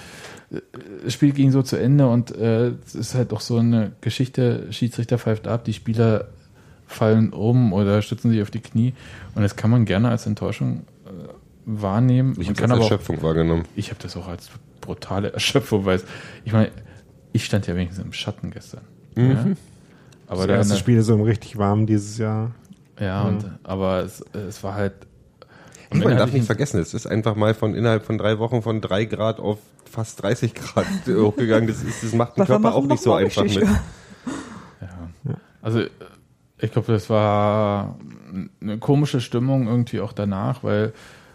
äh, das Spiel ging so zu Ende und äh, es ist halt auch so eine Geschichte, Schiedsrichter pfeift ab, die Spieler fallen um oder stützen sich auf die Knie und das kann man gerne als Enttäuschung äh, wahrnehmen. Ich Man habe das als aber auch, Erschöpfung wahrgenommen. ich habe das auch als brutale Erschöpfung, weil es, ich meine, ich stand ja wenigstens im Schatten gestern. Ja? Aber Das da, erste Spiel ist so richtig warm dieses Jahr. ja, und, aber es, es war halt. Am man darf nicht vergessen, es ist einfach mal von innerhalb von drei Wochen von drei Grad auf fast 30 Grad hochgegangen. Das, ist, das macht den Körper auch nicht so einfach mit. Ja. Also ich glaube, das war eine komische Stimmung irgendwie auch danach, weil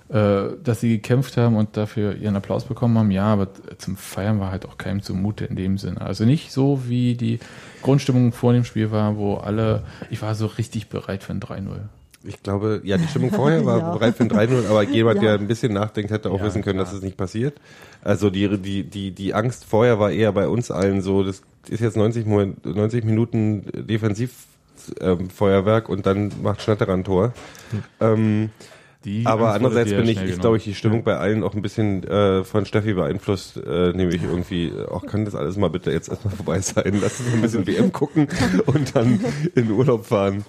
äh, dass sie gekämpft haben und dafür ihren Applaus bekommen haben, ja, aber zum Feiern war halt auch keinem zumute in dem Sinne. Also nicht so, wie die Grundstimmung vor dem Spiel war, wo alle, ich war so richtig bereit für ein 3-0. Ich glaube, ja, die Stimmung vorher war Ja. bereit für ein 3-0, aber jemand, Ja. der ein bisschen nachdenkt, hätte auch Ja, wissen können, dass klar. es nicht passiert. Also die, die, die, die Angst vorher war eher bei uns allen so, das ist jetzt 90, Mo- 90 Minuten Defensivfeuerwerk und dann macht Schnatterer ein Tor. Ähm, Die aber andererseits bin ich, ist glaube ich die Stimmung bei allen auch ein bisschen äh, von Steffi beeinflusst, äh, nämlich irgendwie, auch kann das alles mal bitte jetzt erstmal vorbei sein. Lass uns ein bisschen WM gucken und dann in den Urlaub fahren.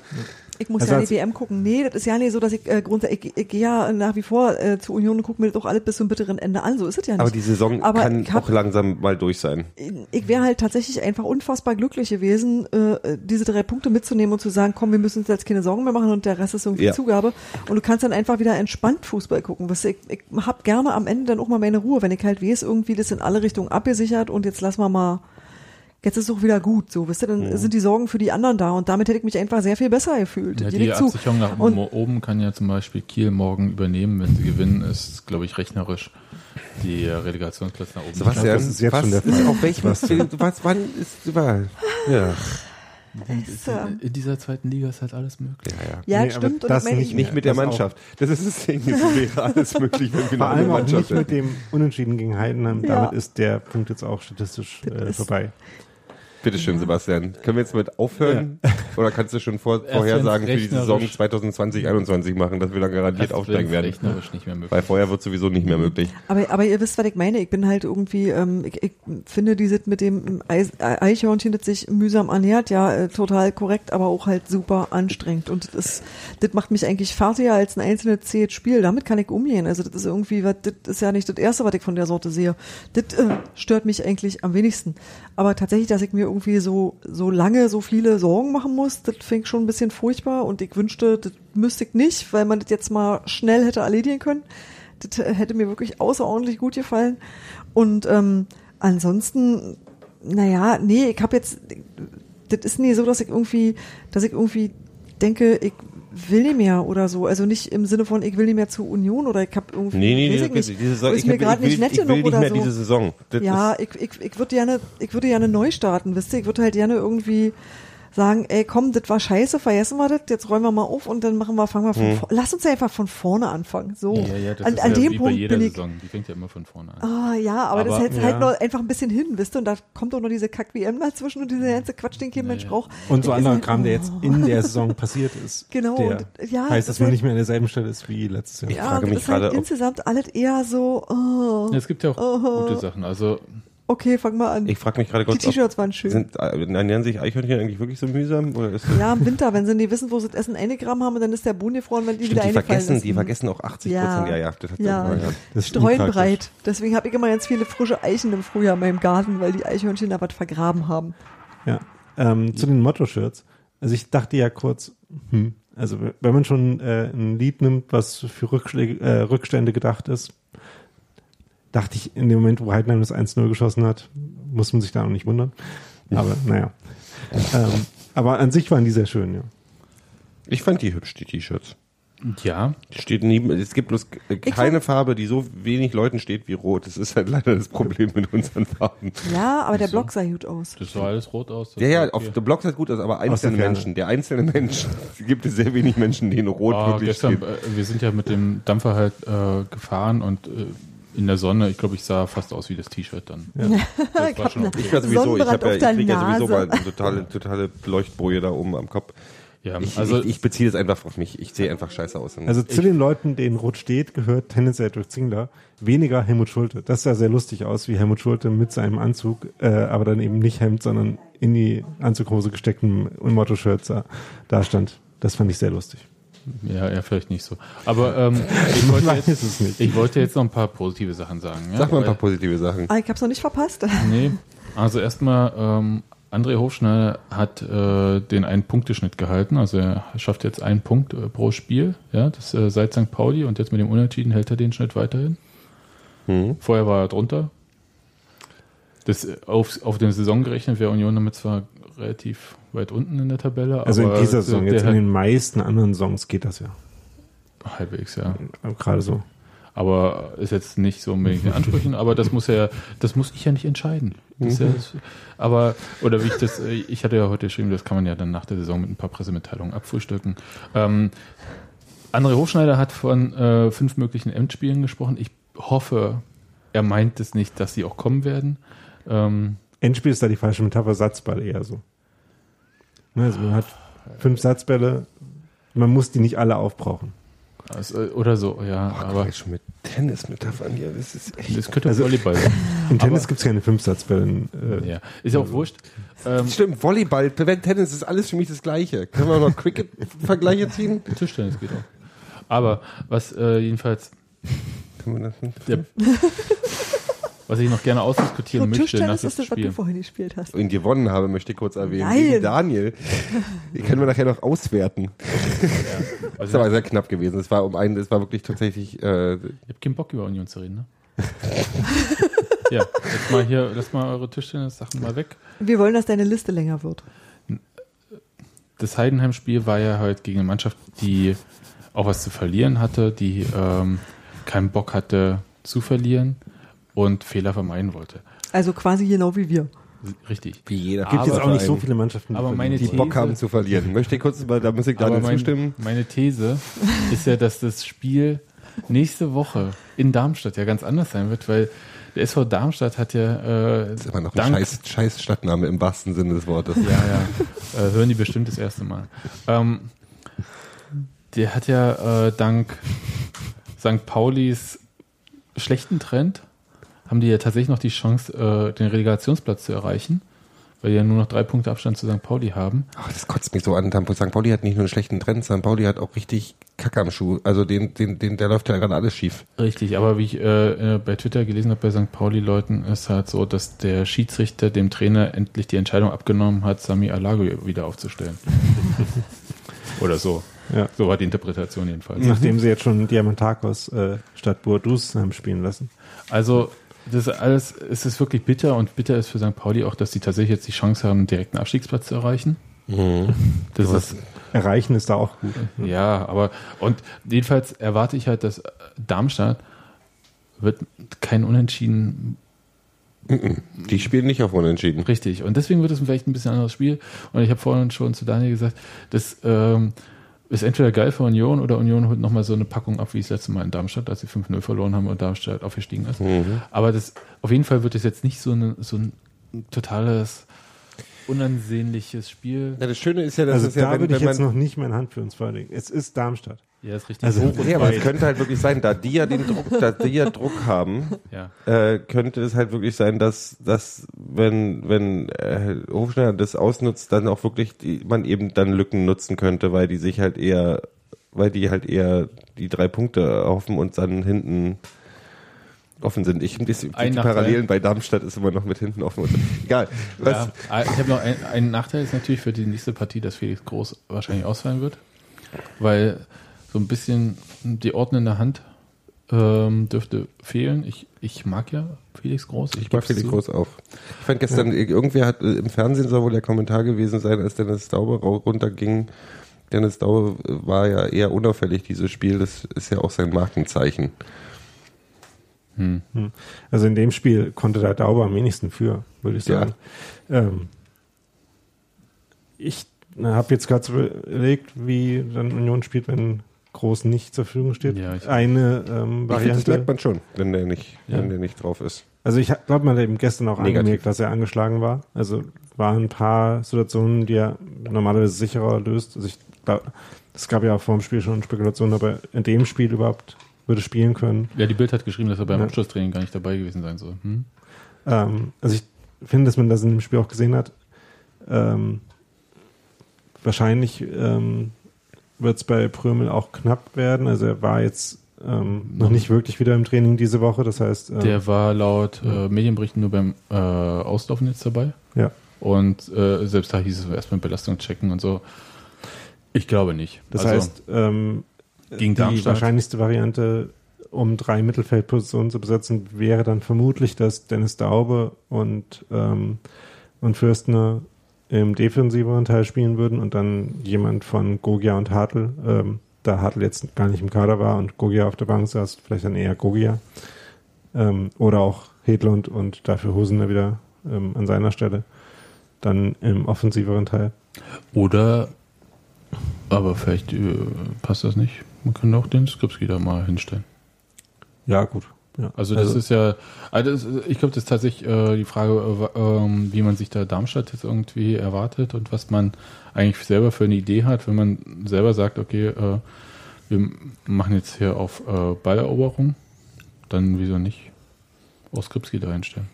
Ich muss Also ja als- die WM gucken. Nee, das ist ja nicht so, dass ich äh, grundsätzlich, ich, ich gehe ja nach wie vor äh, zur Union und gucke mir das auch alles bis zum bitteren Ende an. So ist es ja nicht. Aber die Saison Aber kann ich hab- auch langsam mal durch sein. ich wäre halt tatsächlich einfach unfassbar glücklich gewesen, äh, diese drei Punkte mitzunehmen und zu sagen, komm, wir müssen uns jetzt keine Sorgen mehr machen und der Rest ist irgendwie Ja. Zugabe. Und du kannst dann einfach wieder entspannt Fußball gucken. Was ich, ich hab gerne am Ende dann auch mal meine Ruhe, wenn ich halt weiß, irgendwie das in alle Richtungen abgesichert und jetzt lassen wir mal, jetzt ist es auch wieder gut, so, wisst ihr, dann sind die Sorgen für die anderen da und damit hätte ich mich einfach sehr viel besser gefühlt. Ja, die. Absicherung nach Und- oben kann ja zum Beispiel Kiel morgen übernehmen, wenn sie gewinnen, ist, glaube ich, rechnerisch die Relegationsplätze nach oben. Sebastian, das ist jetzt was schon der ist, Fall. auf welchem, was, wann ist, war, ja, Ja. In dieser zweiten Liga ist halt alles möglich. ja, ja. Ja, Nee, stimmt. Und das nicht- ich, Nicht mit der Das auch. Mannschaft. Das ist das Ding. Es wäre alles möglich, wenn wir Vor eine allem auch Mannschaft nicht mit dem Unentschieden gegen Heidenheim. Ja. Damit ist der Punkt jetzt auch statistisch äh, vorbei. Bitte schön, Sebastian. Können wir jetzt mit aufhören? Oder kannst du schon vor, Vorhersagen für die Saison rechnerisch- 2020, 21 machen, dass wir dann garantiert aufsteigen werden? nicht mehr möglich. Weil vorher wird sowieso nicht mehr möglich. aber, aber ihr wisst, was ich meine. Ich bin halt irgendwie, ähm, ich, ich finde dieses mit dem Eichhörnchen, das sich mühsam ernährt, ja, äh, total korrekt, aber auch halt super anstrengend. Und das, ist, das macht mich eigentlich fertiger als ein einzelnes zähes Spiel. Damit kann ich umgehen. Also das ist irgendwie, was, das ist ja nicht das Erste, was ich von der Sorte sehe. Das äh, stört mich eigentlich am wenigsten. Aber tatsächlich, dass ich mir irgendwie so, so lange so viele Sorgen machen muss, das ich schon ein bisschen furchtbar. Und ich wünschte, das müsste ich nicht, weil man das jetzt mal schnell hätte erledigen können. Das hätte mir wirklich außerordentlich gut gefallen. Und ähm, ansonsten, naja, nee, ich habe jetzt, das ist nie so, dass ich irgendwie, dass ich irgendwie denke, ich will nicht mehr oder so. Also nicht im Sinne von, ich will nicht mehr zur Union oder ich habe irgendwie, Nee, nee, nee, nicht, diese Saison, ist ich, mir gerade ich, nicht will, nett ich will genug nicht oder mehr so. diese Saison. Das Ja, ich, ich, ich würde gerne, ich würde gerne neu starten, wisst ihr? Ich würde halt gerne irgendwie sagen, ey, komm, das war scheiße, vergessen wir das, jetzt räumen wir mal auf und dann machen wir, fangen wir von, Hm. vor- lass uns einfach von vorne anfangen. So. Ja, ja, das an, ist an ja dem wie Punkt bei jeder bin ich. Saison. Die fängt ja immer von vorne an. Ah, ja, aber, das Aber- hält ja. halt noch einfach ein bisschen hin, wisst ihr? Und da kommt doch noch diese Kack-WM dazwischen und dieser ganze Quatsch, den kein Mensch braucht. Und so Das anderer halt- Kram, der jetzt in der Saison passiert ist. Genau, Der und- ja, heißt, das dass man halt- nicht mehr an derselben Stelle ist wie letztes Jahr. Ich Ja, frage und mich das ist halt gerade, ob- insgesamt alles eher so, oh, Ja, es gibt ja auch gute Sachen. Also okay, fang mal an. ich frage mich gerade Die kurz, ob, T-Shirts waren schön. sind, äh, ernähren sich Eichhörnchen eigentlich wirklich so mühsam? Oder ist ja, im Winter, wenn sie nicht wissen, wo sie das Essen eingegraben haben, dann ist der Boden gefroren, wenn die Stimmt, wieder die vergessen, ist. die vergessen auch 80 Prozent. Ja, ja, das hat Ja. ja. ja. Das. Deswegen habe ich immer ganz viele frische Eichen im Frühjahr in meinem Garten, weil die Eichhörnchen da was vergraben haben. Ja. Ähm, zu den Motto-Shirts. Also ich dachte ja kurz, hm, also wenn man schon äh, ein Lied nimmt, was für Rückschläge, äh, Rückstände gedacht ist, dachte ich in dem Moment, wo Heidenheim das 1-0 geschossen hat, muss man sich da auch nicht wundern. Aber naja. Ähm, aber an sich waren die sehr schön, ja. Ich fand die hübsch, die T-Shirts. ja, Die Steht neben, es gibt bloß keine Farbe, die so wenig Leuten steht wie rot. Das ist halt leider das Problem mit unseren Farben. Ja, aber der? Block sah gut aus. das sah alles rot aus. Ja, ja, auf der Blog sieht gut aus, aber einzelne Ferne. Menschen, der einzelne Mensch, es gibt es sehr wenig Menschen, denen rot Ah, wirklich gestern, steht. äh, wir sind ja mit dem Dampfer halt äh, gefahren und äh, in der Sonne, ich glaube, ich sah fast aus wie das T-Shirt dann. Das war schon okay. Ich war sowieso, ich, hab ja, ich der krieg ja sowieso mal eine totale, totale Leuchtboje da oben am Kopf. Ja, Ich, also ich, ich beziehe das einfach auf mich. Ich sehe einfach scheiße aus. Also zu den Leuten, denen rot steht, gehört tendenziell durch Zingler weniger Helmut Schulte. Das sah sehr lustig aus, wie Helmut Schulte mit seinem Anzug, äh, aber dann eben nicht Hemd, sondern in die Anzughose gesteckten Motto-Shirt da stand. Das fand ich sehr lustig. Ja, ja, vielleicht nicht so. Aber ähm, ich, wollte weiß jetzt, es nicht. ich wollte jetzt noch ein paar positive Sachen sagen. Ja? Sag mal ein paar positive Sachen. Ah, ich hab's noch nicht verpasst. Nee, also erstmal, ähm, André Hofschneider hat äh, den einen Punkteschnitt gehalten, also er schafft jetzt einen Punkt äh, pro Spiel, ja, das äh, seit St. Pauli und jetzt mit dem Unentschieden hält er den Schnitt weiterhin. Hm. Vorher war er drunter. Das äh, auf, auf den Saison gerechnet wäre Union damit zwar relativ weit unten in der Tabelle, Also in dieser Saison, jetzt in den meisten anderen Songs geht das ja. halbwegs, ja. Gerade so. aber ist jetzt nicht so unbedingt in Ansprüchen, aber das muss ja, das muss ich ja nicht entscheiden. Das ist ja, das, aber, oder wie ich das, äh, ich hatte ja heute geschrieben, das kann man ja dann nach der Saison mit ein paar Pressemitteilungen abfrühstücken. Ähm, André Hofschneider hat von äh, fünf möglichen Endspielen gesprochen. Ich hoffe, er meint es nicht, dass sie auch kommen werden. Ähm, Endspiel ist da die falsche Metapher, Satzball eher so. Ne, Also man hat fünf Satzbälle, man muss die nicht alle aufbrauchen. also, oder so, ja, Aber aber schon mit Tennismetaphern hier, das ist echt. das könnte Also- Volleyball sein. Im Tennis gibt es keine fünf Satzbälle. Äh, Ja. Ist ja auch wurscht. Ähm, Stimmt, Volleyball, Tennis ist alles für mich das Gleiche. Können wir noch Cricket-Vergleiche ziehen? Tischtennis geht auch. Aber was äh, jedenfalls Können wir das nicht? Der, was ich noch gerne ausdiskutieren So, möchte Tischtennis ist das, was du Spiel. vorhin gespielt hast. Und gewonnen habe, möchte ich kurz erwähnen. Nein. Gegen Daniel. Die können wir nachher noch auswerten. Das ist aber Also, sehr knapp gewesen. Es war um einen, es war wirklich tatsächlich, äh, ich habe keinen Bock über Union zu reden, ne? ja, jetzt mal hier, lass mal eure Tischtennis-Sachen mal weg. Wir wollen, dass deine Liste länger wird. Das Heidenheim-Spiel war ja heute gegen eine Mannschaft, die auch was zu verlieren hatte, die ähm, keinen Bock hatte zu verlieren und Fehler vermeiden wollte. Also quasi genau wie wir. Richtig. wie jeder. gibt jetzt auch nicht so viele Mannschaften, aber meine die These- Bock haben zu verlieren. Möchte ich kurz, mal- da muss ich Daniel mein, zustimmen. meine These ist ja, dass das Spiel nächste Woche in Darmstadt ja ganz anders sein wird, weil der SV Darmstadt hat ja äh, Das ist immer noch ein scheiß, scheiß Stadtname im wahrsten Sinne des Wortes. ja, ja, äh, hören die bestimmt das erste Mal. Ähm, der hat ja äh, dank St. Paulis schlechten Trend haben die ja tatsächlich noch die Chance, äh, den Relegationsplatz zu erreichen, weil die ja nur noch drei Punkte Abstand zu St. Pauli haben. Ach, das kotzt mich so an. St. Pauli hat nicht nur einen schlechten Trend, St. Pauli hat auch richtig Kack am Schuh. Also den, den, den, der läuft ja gerade alles schief. Richtig, aber wie ich äh, äh, bei Twitter gelesen habe, bei St. Pauli-Leuten ist halt so, dass der Schiedsrichter dem Trainer endlich die Entscheidung abgenommen hat, Sami Alago wieder aufzustellen. Oder so. Ja. So war die Interpretation jedenfalls. Nachdem sie jetzt schon Diamantakos äh, statt Boadus haben spielen lassen. Also das ist alles, es ist wirklich bitter und bitter ist für St. Pauli auch, dass sie tatsächlich jetzt die Chance haben, einen direkten Abstiegsplatz zu erreichen. Das ist Erreichen ist da auch gut. ja, aber und jedenfalls erwarte ich halt, dass Darmstadt wird kein Unentschieden Die spielen nicht auf Unentschieden. Richtig. Und deswegen wird es vielleicht ein bisschen anderes Spiel. Und ich habe vorhin schon zu Daniel gesagt, das ähm, ist entweder geil für Union oder Union holt nochmal so eine Packung ab, wie das letzte Mal in Darmstadt, als sie 5-0 verloren haben und Darmstadt aufgestiegen ist. Aber das, auf jeden Fall wird es jetzt nicht so, eine, so ein totales, unansehnliches Spiel. Ja, das Schöne ist ja, dass Also es ja, da wenn, würde ich wenn jetzt noch nicht meine Hand für uns vorlegen. Es ist Darmstadt. Ja, ist richtig. Also- ja, aber es könnte halt wirklich sein, da die ja den Druck, da die ja Druck haben, Ja. äh, könnte es halt wirklich sein, dass, dass wenn, wenn äh, Hofschneider das ausnutzt, dann auch wirklich die, man eben dann Lücken nutzen könnte, weil die sich halt eher, weil die halt eher die drei Punkte erhoffen und dann hinten offen sind. Ich, die Ein Nachteil. Parallelen bei Darmstadt ist immer noch mit hinten offen. Und, egal. Was, Ja, ah, ich habe noch ein, einen Nachteil ist natürlich für die nächste Partie, dass Felix Groß wahrscheinlich ausfallen wird, weil so ein bisschen die ordnende Hand ähm, dürfte fehlen. Ich, ich mag ja Felix Groß. Ich mag geb's Felix zu. Groß auch. Ich fand gestern, irgendwer hat äh, im Fernsehen soll wohl der Kommentar gewesen sein, als Dennis Daube rau- runterging. Dennis Daube äh, war ja eher unauffällig, dieses Spiel. Das ist ja auch sein Markenzeichen. Hm. Also in dem Spiel konnte der Dauber am wenigsten für, würde ich Ja. sagen. Ähm, ich habe jetzt gerade so überlegt, wie dann Union spielt, wenn Groß nicht zur Verfügung steht. Ja, ich- Eine ähm, Ich finde, das Variante. merkt man schon, wenn der nicht, Ja. wenn der nicht drauf ist. Also ich glaube, man hat eben gestern auch Negativ. angemerkt, dass er angeschlagen war. Also waren ein paar Situationen, die er normalerweise sicherer löst. Also ich glaub, es gab ja auch vor dem Spiel schon Spekulationen, ob er in dem Spiel überhaupt würde spielen können. Ja, die Bild hat geschrieben, dass er beim Ja. Abschlusstraining gar nicht dabei gewesen sein soll. Hm? Ähm, also ich finde, dass man das in dem Spiel auch gesehen hat. Ähm, wahrscheinlich ähm, wird es bei Prömel auch knapp werden. Also er war jetzt ähm, noch nicht wirklich wieder im Training diese Woche. Das heißt, ähm, Der war laut äh, Medienberichten nur beim äh, Auslaufen jetzt dabei. ja. Und äh, selbst da hieß es erstmal Belastung checken und so. Ich glaube nicht. Das Also, heißt, ähm, die Darmstadt? wahrscheinlichste Variante, um drei Mittelfeldpositionen zu besetzen, wäre dann vermutlich, dass Dennis Daube und, ähm, und Fürstner im defensiveren Teil spielen würden und dann jemand von Gogia und Hartl, ähm, da Hartl jetzt gar nicht im Kader war und Gogia auf der Bank saß, vielleicht dann eher Gogia. Ähm, oder auch Hedlund und dafür Hosener wieder ähm, an seiner Stelle. Dann im offensiveren Teil. Oder, aber vielleicht äh, passt das nicht. Man kann auch den Skripski da mal hinstellen. Ja, gut. Ja. Also das ist ja, also das, ich glaube, das ist tatsächlich äh, die Frage, äh, ähm, wie man sich da Darmstadt jetzt irgendwie erwartet und was man eigentlich selber für eine Idee hat, wenn man selber sagt, okay, äh, wir machen jetzt hier auf äh, Balleroberung, dann wieso nicht auch Skripski da hinstellen.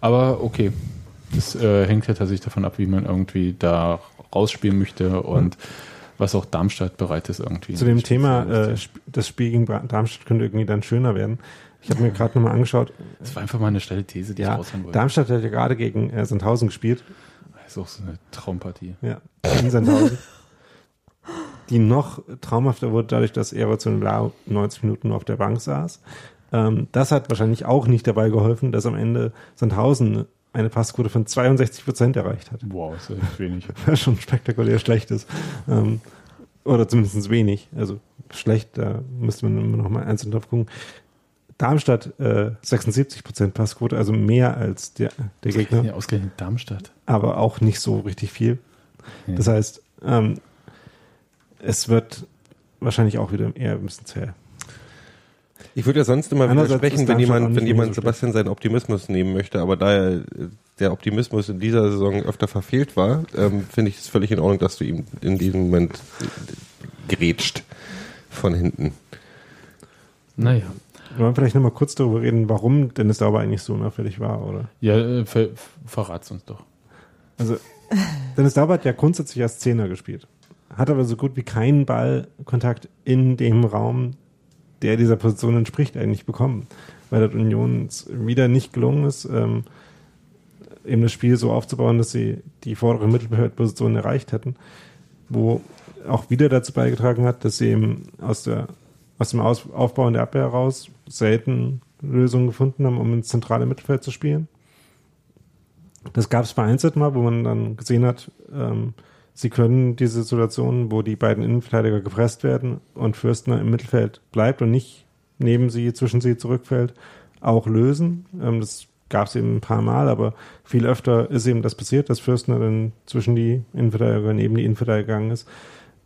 Aber okay, das äh, hängt ja tatsächlich davon ab, wie man irgendwie da rausspielen möchte und was auch Darmstadt bereit ist irgendwie. Zu dem Thema, äh, das Spiel gegen Darmstadt könnte irgendwie dann schöner werden. Ich habe mir gerade nochmal angeschaut. das war einfach mal eine steile These, die ich Ja, raushauen wollte. Darmstadt hat ja gerade gegen äh, Sandhausen gespielt. Das ist auch so eine Traumpartie. Ja, in Sandhausen. Die noch traumhafter wurde dadurch, dass Erazun Lau 90 Minuten nur auf der Bank saß. Ähm, das hat wahrscheinlich auch nicht dabei geholfen, dass am Ende Sandhausen eine Passquote von 62 Prozent erreicht hat. Wow, ist echt wenig. was schon spektakulär schlecht ist. Ähm, oder zumindest wenig. Also schlecht, da müsste man immer noch mal einzeln drauf gucken. Darmstadt äh, 76% Passquote, also mehr als der, der Gegner, Ja, ausgerechnet Darmstadt. aber auch nicht so richtig viel. Ja. Das heißt, ähm, es wird wahrscheinlich auch wieder eher ein bisschen zäh. Ich würde ja sonst immer widersprechen, wenn jemand, wenn jemand so schlecht. Sebastian seinen Optimismus nehmen möchte, aber da er, der Optimismus in dieser Saison öfter verfehlt war, ähm, finde ich es völlig in Ordnung, dass du ihm in diesem Moment äh, grätscht von hinten. Naja. Wollen wir vielleicht nochmal kurz darüber reden, warum Dennis Dauber eigentlich so unauffällig war, oder? Ja, äh, ver verrat's uns doch. Also, Dennis Dauber hat ja grundsätzlich als Zehner gespielt. Hat aber so gut wie keinen Ballkontakt in dem Raum, der dieser Position entspricht, eigentlich bekommen. Weil der Union wieder nicht gelungen ist, ähm, eben das Spiel so aufzubauen, dass sie die vordere Mittelfeldposition erreicht hätten. Wo auch wieder dazu beigetragen hat, dass sie eben aus, der, aus dem aus Aufbau in der Abwehr heraus selten Lösungen gefunden haben, um ins zentrale Mittelfeld zu spielen. Das gab es vereinzelt mal, wo man dann gesehen hat, ähm, sie können diese Situation, wo die beiden Innenverteidiger gepresst werden und Fürstner im Mittelfeld bleibt und nicht neben sie, zwischen sie zurückfällt, auch lösen. Ähm, das gab es eben ein paar Mal, aber viel öfter ist eben das passiert, dass Fürstner dann zwischen die Innenverteidiger, neben die Innenverteidiger gegangen ist.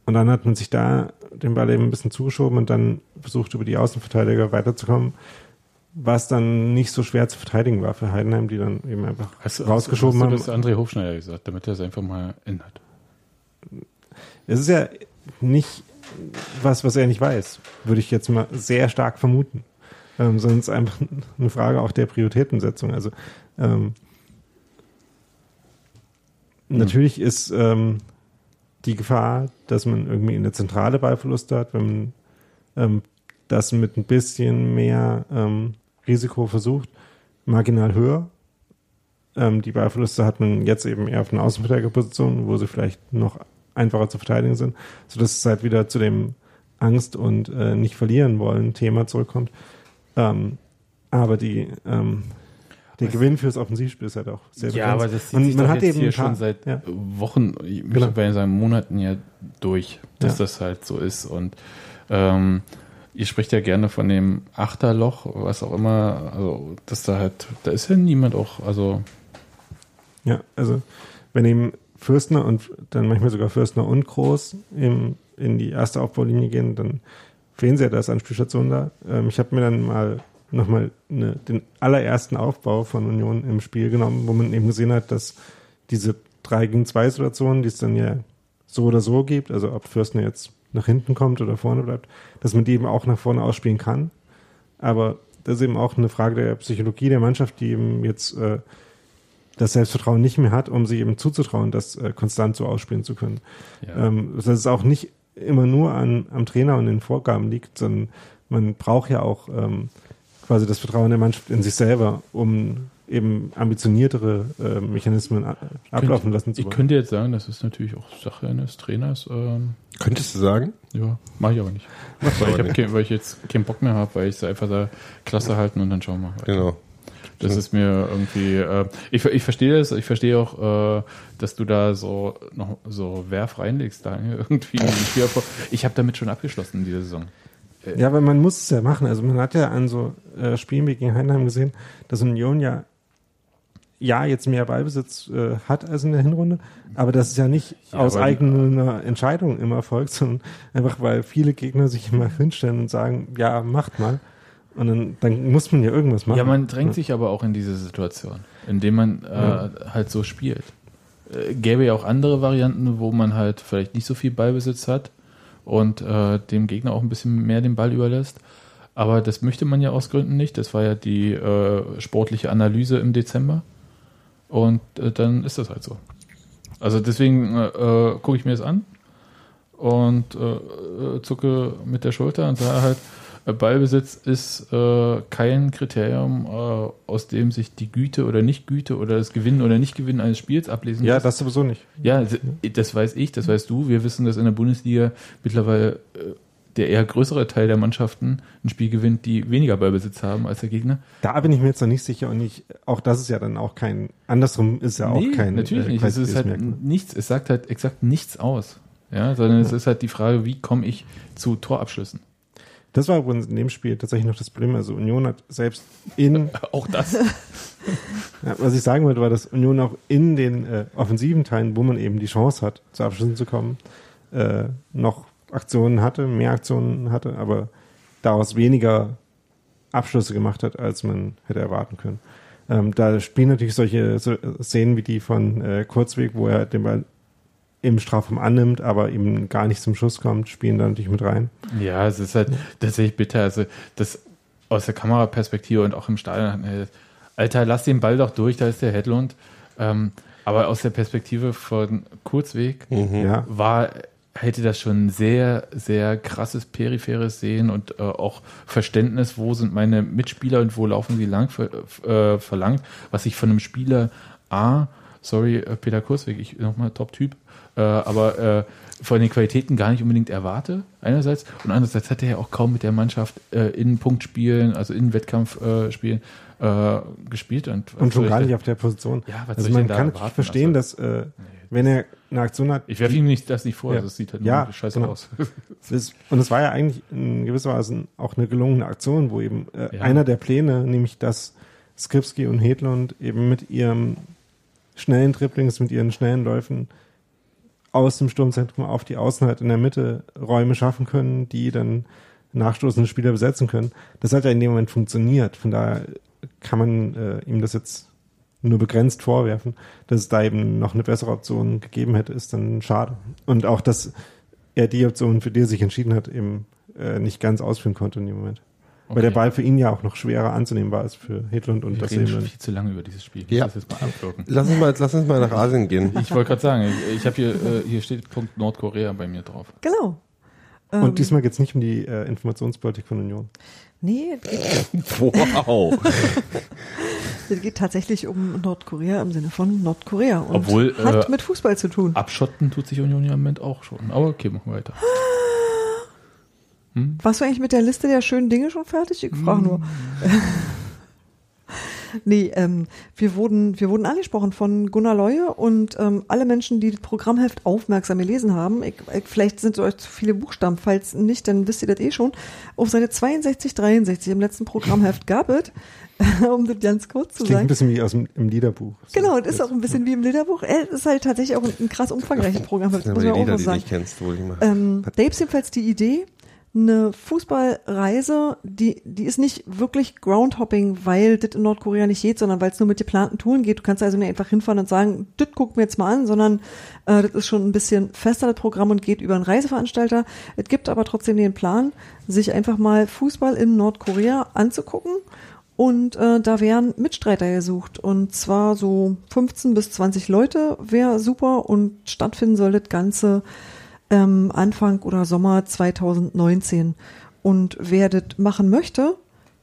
Und dann hat man sich da den Ball eben ein bisschen zugeschoben und dann versucht, über die Außenverteidiger weiterzukommen, was dann nicht so schwer zu verteidigen war für Heidenheim, die dann eben einfach Hast, rausgeschoben hast haben. du das André Hofschneider gesagt, damit er es einfach mal ändert. Es ist ja nicht was, was er nicht weiß, würde ich jetzt mal sehr stark vermuten. Ähm, sondern es ist einfach eine Frage auch der Prioritätensetzung. Also ähm, natürlich ist ähm, die Gefahr, dass man irgendwie in der Zentrale Ballverluste hat, wenn man ähm, das mit ein bisschen mehr ähm, Risiko versucht, marginal höher. Ähm, die Ballverluste hat man jetzt eben eher auf einer Außenverteidigerposition, wo sie vielleicht noch einfacher zu verteidigen sind, sodass es halt wieder zu dem Angst und äh, nicht verlieren wollen Thema zurückkommt. Ähm, aber die ähm, der Gewinn fürs Offensivspiel ist halt auch sehr Ja, aber das zieht Und sich man hat eben hier schon seit ja. Wochen, ich Genau. bei seinen Monaten ja durch, dass Ja. das halt so ist. Und ähm, ihr spricht ja gerne von dem Achterloch, was auch immer, also dass da halt, da ist ja niemand auch, also Ja, also wenn eben Fürstner und dann manchmal sogar Fürstner und Groß im, in die erste Aufbaulinie gehen, dann fehlen sie ja das Anspielstation da. Ähm, ich habe mir dann mal nochmal eine, den allerersten Aufbau von Union im Spiel genommen, wo man eben gesehen hat, dass diese 3 gegen 2 Situationen, die es dann ja so oder so gibt, also ob Fürstner jetzt nach hinten kommt oder vorne bleibt, dass man die eben auch nach vorne ausspielen kann. Aber das ist eben auch eine Frage der Psychologie der Mannschaft, die eben jetzt äh, das Selbstvertrauen nicht mehr hat, um sich eben zuzutrauen, das äh, konstant so ausspielen zu können. ja. Ähm, das ist auch nicht immer nur an, am Trainer und den Vorgaben liegt, sondern man braucht ja auch ähm, quasi das Vertrauen der Mannschaft in sich selber, um eben ambitioniertere äh, Mechanismen ablaufen lassen zu Ich wollen. könnte jetzt sagen, das ist natürlich auch Sache eines Trainers. Ähm, Könntest du sagen? ja, mache ich aber nicht. Weil ich, aber hab kein, weil ich jetzt keinen Bock mehr habe, weil ich es einfach da klasse halten und dann schauen wir mal. weiter. Genau. Das ist mir irgendwie, äh, ich, ich verstehe das, ich verstehe auch, äh, dass du da so noch so Werf reinlegst, Daniel, irgendwie. in. Ich habe damit schon abgeschlossen, diese Saison. Ja, aber man muss es ja machen. Also man hat ja an so äh, Spielen wie gegen Heidenheim gesehen, dass Union ja ja jetzt mehr Ballbesitz äh, hat als in der Hinrunde, aber das ist ja nicht Ja, aus eigener Entscheidung immer erfolgt, sondern einfach weil viele Gegner sich immer hinstellen und sagen, ja, macht mal. Und dann, dann muss man ja irgendwas machen. Ja, man drängt sich aber auch in diese Situation, indem man äh, Ja. halt so spielt. Äh, gäbe ja auch andere Varianten, wo man halt vielleicht nicht so viel Ballbesitz hat und äh, dem Gegner auch ein bisschen mehr den Ball überlässt. Aber das möchte man ja aus Gründen nicht. Das war ja die äh, sportliche Analyse im Dezember. Und äh, dann ist das halt so. Also deswegen äh, äh, gucke ich mir das an und äh, zucke mit der Schulter und sage halt, Ballbesitz ist äh, kein Kriterium, äh, aus dem sich die Güte oder Nicht-Güte oder das Gewinnen oder Nicht-Gewinnen eines Spiels ablesen ja, lässt. das sowieso nicht. Ja, das- weiß ich, das weißt du. Wir wissen, dass in der Bundesliga mittlerweile äh, der eher größere Teil der Mannschaften ein Spiel gewinnt, die weniger Ballbesitz haben als der Gegner. Da bin ich mir jetzt noch nicht sicher und ich, auch das ist ja dann auch kein, andersrum ist ja auch Nee, kein natürlich äh, nicht. Es ist halt nichts, es sagt halt exakt nichts aus. Ja, sondern es ist halt die Frage, wie komme ich zu Torabschlüssen? Das war übrigens in dem Spiel tatsächlich noch das Problem. Also Union hat selbst in Auch das. Ja, was ich sagen wollte, war, dass Union auch in den äh, offensiven Teilen, wo man eben die Chance hat, zu Abschlüssen zu kommen, äh, noch Aktionen hatte, mehr Aktionen hatte, aber daraus weniger Abschlüsse gemacht hat, als man hätte erwarten können. Ähm, da spielen natürlich solche so Szenen wie die von äh, Kurzweg, wo er den Ball im Strafraum annimmt, aber eben gar nicht zum Schuss kommt, spielen da natürlich mit rein. Ja, es ist halt tatsächlich bitter. Also das aus der Kameraperspektive und auch im Stadion, äh, Alter, lass den Ball doch durch, da ist der Hedlund. Ähm, aber aus der Perspektive von Kurzweg Ja, war, hätte das schon sehr, sehr krasses peripheres Sehen und äh, auch Verständnis, wo sind meine Mitspieler und wo laufen sie lang ver, äh, verlangt, was ich von einem Spieler A, sorry, äh, Peter Kurzweg, ich nochmal Top-Typ, äh, aber äh, von den Qualitäten gar nicht unbedingt erwarte, einerseits. Und andererseits hat er ja auch kaum mit der Mannschaft äh, in Punktspielen, also in Wettkampfspielen äh, äh, gespielt. Und, und schon gar nicht auf der Position. Ja, was also man kann erwarten? verstehen, Also- dass äh, wenn er eine Aktion hat, Ich werfe ihm nicht, das nicht vor, Ja. das sieht halt Ja, scheiße genau. aus. Und es war ja eigentlich in gewisser Weise auch eine gelungene Aktion, wo eben äh, Ja. einer der Pläne, nämlich dass Skripski und Hedlund eben mit ihrem schnellen Dribblings, mit ihren schnellen Läufen aus dem Sturmzentrum auf die Außen halt in der Mitte Räume schaffen können, die dann nachstoßende Spieler besetzen können. Das hat ja in dem Moment funktioniert. Von daher kann man äh, ihm das jetzt nur begrenzt vorwerfen. Dass es da eben noch eine bessere Option gegeben hätte, ist dann schade. Und auch, dass er die Option, für die er sich entschieden hat, eben äh, nicht ganz ausführen konnte in dem Moment. Weil der Ball für ihn ja auch noch schwerer anzunehmen war als für Hedlund und Wir das reden eben schon viel zu lange über dieses Spiel. Ich Ja. das jetzt mal abwirken. Lass uns mal, lass uns mal nach Asien gehen. Ich wollte gerade sagen, ich, ich habe hier, äh, hier steht Punkt Nordkorea bei mir drauf. Genau. Ähm, Und diesmal geht es nicht um die äh, Informationspolitik von Union. Nee, es geht, Wow. es geht tatsächlich um Nordkorea im Sinne von Nordkorea. Und Obwohl, hat äh, mit Fußball zu tun. Abschotten tut sich Union ja im Moment auch schon. Aber okay, machen wir weiter. Warst du eigentlich mit der Liste der schönen Dinge schon fertig? Ich frage nur. nee, ähm, wir wurden, wir wurden angesprochen von Gunnar Leue und ähm, alle Menschen, die das Programmheft aufmerksam gelesen haben, ich, ich, vielleicht sind es euch zu viele Buchstaben, falls nicht, dann wisst ihr das eh schon. Auf Seite 62, 63 im letzten Programmheft gab es, um das ganz kurz zu Das klingt ein sagen. bisschen wie aus dem im Liederbuch. So. Genau, das ist auch ein bisschen wie im Liederbuch. Es ist halt tatsächlich auch ein, ein krass umfangreiches Programmheft, Das muss man auch die Lieder, die du sagen. nicht kennst, wohl mal. Ähm, da gibt's jedenfalls die Idee, eine Fußballreise, die, die ist nicht wirklich Groundhopping, weil das in Nordkorea nicht geht, sondern weil es nur mit geplanten Touren geht. Du kannst also nicht einfach hinfahren und sagen, das gucken wir jetzt mal an, sondern äh, das ist schon ein bisschen fester das Programm und geht über einen Reiseveranstalter. Es gibt aber trotzdem den Plan, sich einfach mal Fußball in Nordkorea anzugucken. Und äh, da wären Mitstreiter gesucht. Und zwar so 15 bis 20 Leute wäre super. Und stattfinden soll das Ganze ähm, Anfang oder Sommer 2019. Und wer das machen möchte,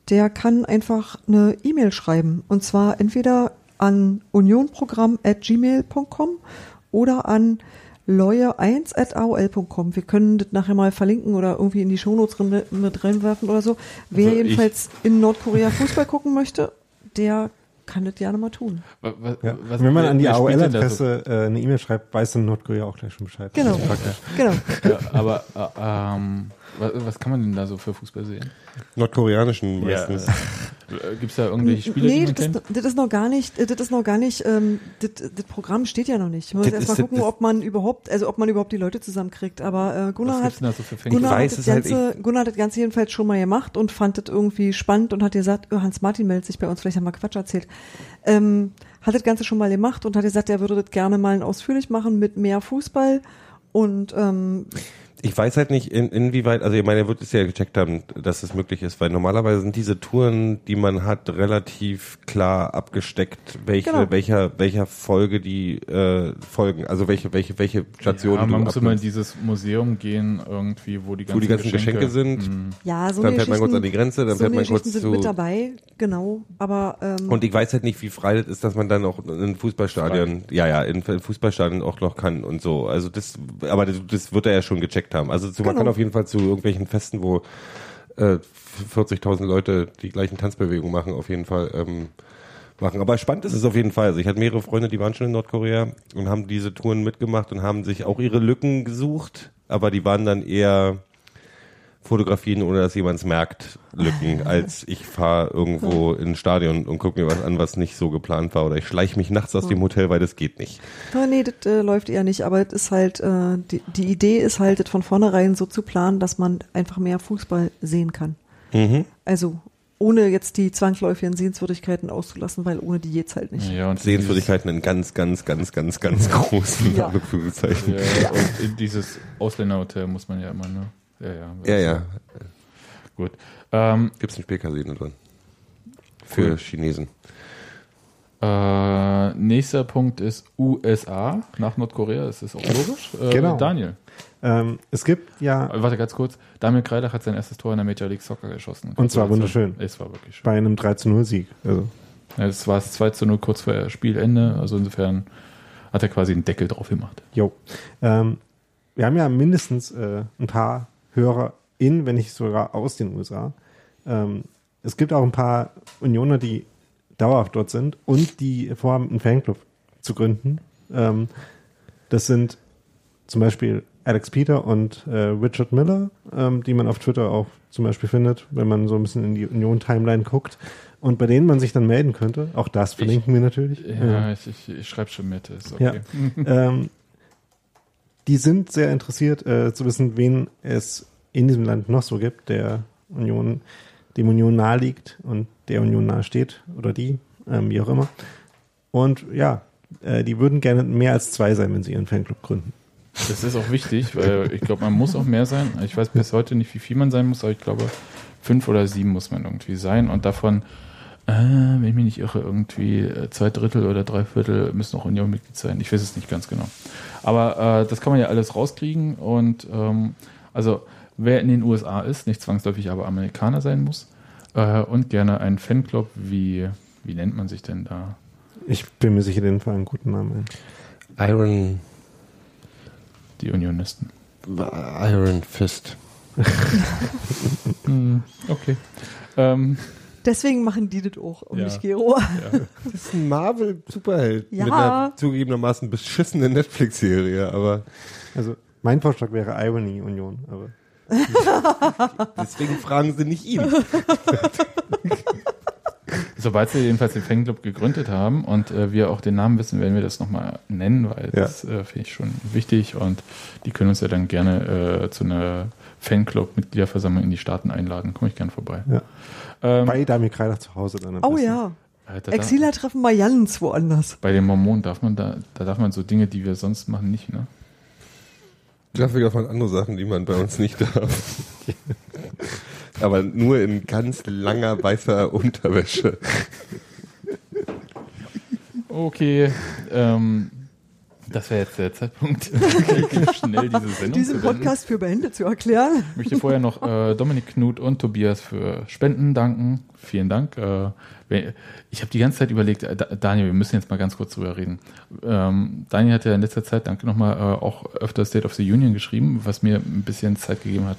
der kann einfach eine E-Mail schreiben. Und zwar entweder an unionprogramm.gmail.com oder an lawyer1.aol.com. Wir können das nachher mal verlinken oder irgendwie in die Shownotes mit reinwerfen oder so. Wer Also jedenfalls in Nordkorea Fußball gucken möchte, der kann das gerne mal tun. Wa- wa- Ja. was- Wenn man an die AOL-Adresse äh, eine E-Mail schreibt, weiß dann Nordkorea auch gleich schon Bescheid. Genau. Genau. So? Ja, aber äh, ähm, was, was kann man denn da so für Fußball sehen? Nordkoreanischen meistens. Gibt es da irgendwelche Spiele, nee, die man das ist, das ist noch gar nicht, das ist noch gar nicht, ähm, das, das Programm steht ja noch nicht. Man muss Das erst mal ist- gucken, das- ob man überhaupt, also ob man überhaupt die Leute zusammenkriegt. Aber äh, Gunnar Was hat gibt's denn da so für Fänger? Gunnar, weiß hat das es halt Ganze, Gunnar hat das Ganze jedenfalls schon mal gemacht und fand das irgendwie spannend und hat gesagt, oh, Hans Martin meldet sich bei uns, vielleicht haben wir Quatsch erzählt. Ähm, hat das Ganze schon mal gemacht und hat gesagt, er würde das gerne mal ausführlich machen mit mehr Fußball. Und ähm, Ich weiß halt nicht, in, inwieweit, also ich meine, er wird es ja gecheckt haben, dass es möglich ist, weil normalerweise sind diese Touren, die man hat, relativ klar abgesteckt, welche, Genau. welcher, welcher Folge die äh, folgen, also welche, welche, welche Stationen ja, man du muss immer in dieses Museum gehen, irgendwie, wo die ganzen, wo die ganzen Geschenke, sind. Mhm. ja, so Dann eine fährt man kurz an die Grenze, dann so fährt eine man kurz sind zu- mit dabei, genau. Aber ähm, Und ich weiß halt nicht, wie frei das ist, dass man dann auch in Fußballstadion, ja, ja, in ein Fußballstadion auch noch kann und so. Also das, aber das, das wird er ja schon gecheckt haben. Also zu, man Genau. kann auf jeden Fall zu irgendwelchen Festen, wo äh, 40.000 Leute die gleichen Tanzbewegungen machen, auf jeden Fall ähm, machen. Aber spannend ist es auf jeden Fall. Also ich hatte mehrere Freunde, die waren schon in Nordkorea und haben diese Touren mitgemacht und haben sich auch ihre Lücken gesucht, aber die waren dann eher Fotografien, ohne dass jemand es merkt, Lücken, als ich fahre irgendwo in ein Stadion und gucke mir was an, was nicht so geplant war. Oder ich schleiche mich nachts aus dem Hotel, weil das geht nicht. Ja, nee, das äh, läuft eher nicht, aber es ist halt, äh, die, die Idee ist halt, das von vornherein so zu planen, dass man einfach mehr Fußball sehen kann. Mhm. Also ohne jetzt die zwangsläufigen Sehenswürdigkeiten auszulassen, weil ohne die geht's halt nicht. Ja, und Sehenswürdigkeiten in ganz, ganz, ganz, ganz, ganz großen Ja. Anführungszeichen. Ja, und in dieses Ausländerhotel muss man ja immer, ne? Ja, ja. Ja, ja. Gut. Ähm, Gibt's ein Spielcasino drin. Für Cool. Chinesen. äh, nächster Punkt ist USA nach Nordkorea. Das ist auch logisch. Äh, Genau. Daniel. Ähm, es gibt ja Äh, Warte ganz kurz. Daniel Kreidach hat sein erstes Tor in der Major League Soccer geschossen. Und zwar wunderschön. Es war wirklich schön. bei einem 3 zu 0 Sieg. Also, Ja, das war es 2 zu 0 kurz vor Spielende. Also insofern hat er quasi einen Deckel drauf gemacht. jo. Ähm, wir haben ja mindestens äh, ein paar Hörer in, wenn nicht sogar aus den USA. Ähm, es gibt auch ein paar Unioner, die dauerhaft dort sind und die vorhaben, einen Fanclub zu gründen. Ähm, das sind zum Beispiel Alex Peter und äh, Richard Miller, ähm, die man auf Twitter auch zum Beispiel findet, wenn man so ein bisschen in die Union-Timeline guckt und bei denen man sich dann melden könnte. Auch das verlinken wir natürlich. Ja, ich, ich, ich schreibe schon mit. Ist okay. ähm, die sind sehr interessiert äh, zu wissen, wen es in diesem Land noch so gibt, der Union, dem Union nahe liegt und der Union nahe steht oder die, ähm, wie auch immer. Und ja, äh, die würden gerne mehr als zwei sein, wenn sie ihren Fanclub gründen. Das ist auch wichtig, weil ich glaube, man muss auch mehr sein. Ich weiß bis heute nicht, wie viel man sein muss, aber ich glaube, fünf oder sieben muss man irgendwie sein. Und davon, äh, wenn ich mich nicht irre, irgendwie äh, zwei Drittel oder drei Viertel müssen auch Union-Mitglied sein. Ich weiß es nicht ganz genau. Aber äh, das kann man ja alles rauskriegen. Und ähm, also, wer in den USA ist, nicht zwangsläufig aber Amerikaner sein muss äh, und gerne einen Fanclub, wie, wie nennt man sich denn da? Ich bin mir sicher, den Fall einen guten Namen ein. Iron, Die Unionisten. Iron Fist. Hm, okay. Ähm, Deswegen machen die das auch um Ja. mich, Gero. ja. Das ist ein Marvel-Superheld. Ja. Mit einer zugegebenermaßen beschissenen Netflix-Serie, aber Also mein Vorschlag wäre Irony Union, aber deswegen fragen sie nicht ihn. Sobald sie jedenfalls den Fanclub gegründet haben und äh, wir auch den Namen wissen, werden wir das nochmal nennen, weil Ja. das äh, finde ich schon wichtig und die können uns ja dann gerne äh, zu einer Fanclub-Mitgliederversammlung in die Staaten einladen. Komme ich gern vorbei. Ja. Ähm, bei Damir Kreidach zu Hause dann. am Oh besten. ja. äh, da- Exiler treffen mal Jans woanders. Bei den Mormonen darf man da, da darf man so Dinge, die wir sonst machen, nicht, ne? Dafür davon andere Sachen, die man bei uns nicht darf. Aber nur in ganz langer weißer Unterwäsche. Okay, ähm, Das wäre jetzt der Zeitpunkt, schnell diese Sendung Diesen. Podcast für beendet zu erklären. Ich möchte vorher noch äh, Dominik Knut und Tobias für Spenden danken. Vielen Dank. Äh, ich habe die ganze Zeit überlegt, äh, Da- Daniel, wir müssen jetzt mal ganz kurz drüber reden. Ähm, Daniel hat ja in letzter Zeit, danke nochmal, äh, auch öfter State of the Union geschrieben, was mir ein bisschen Zeit gegeben hat,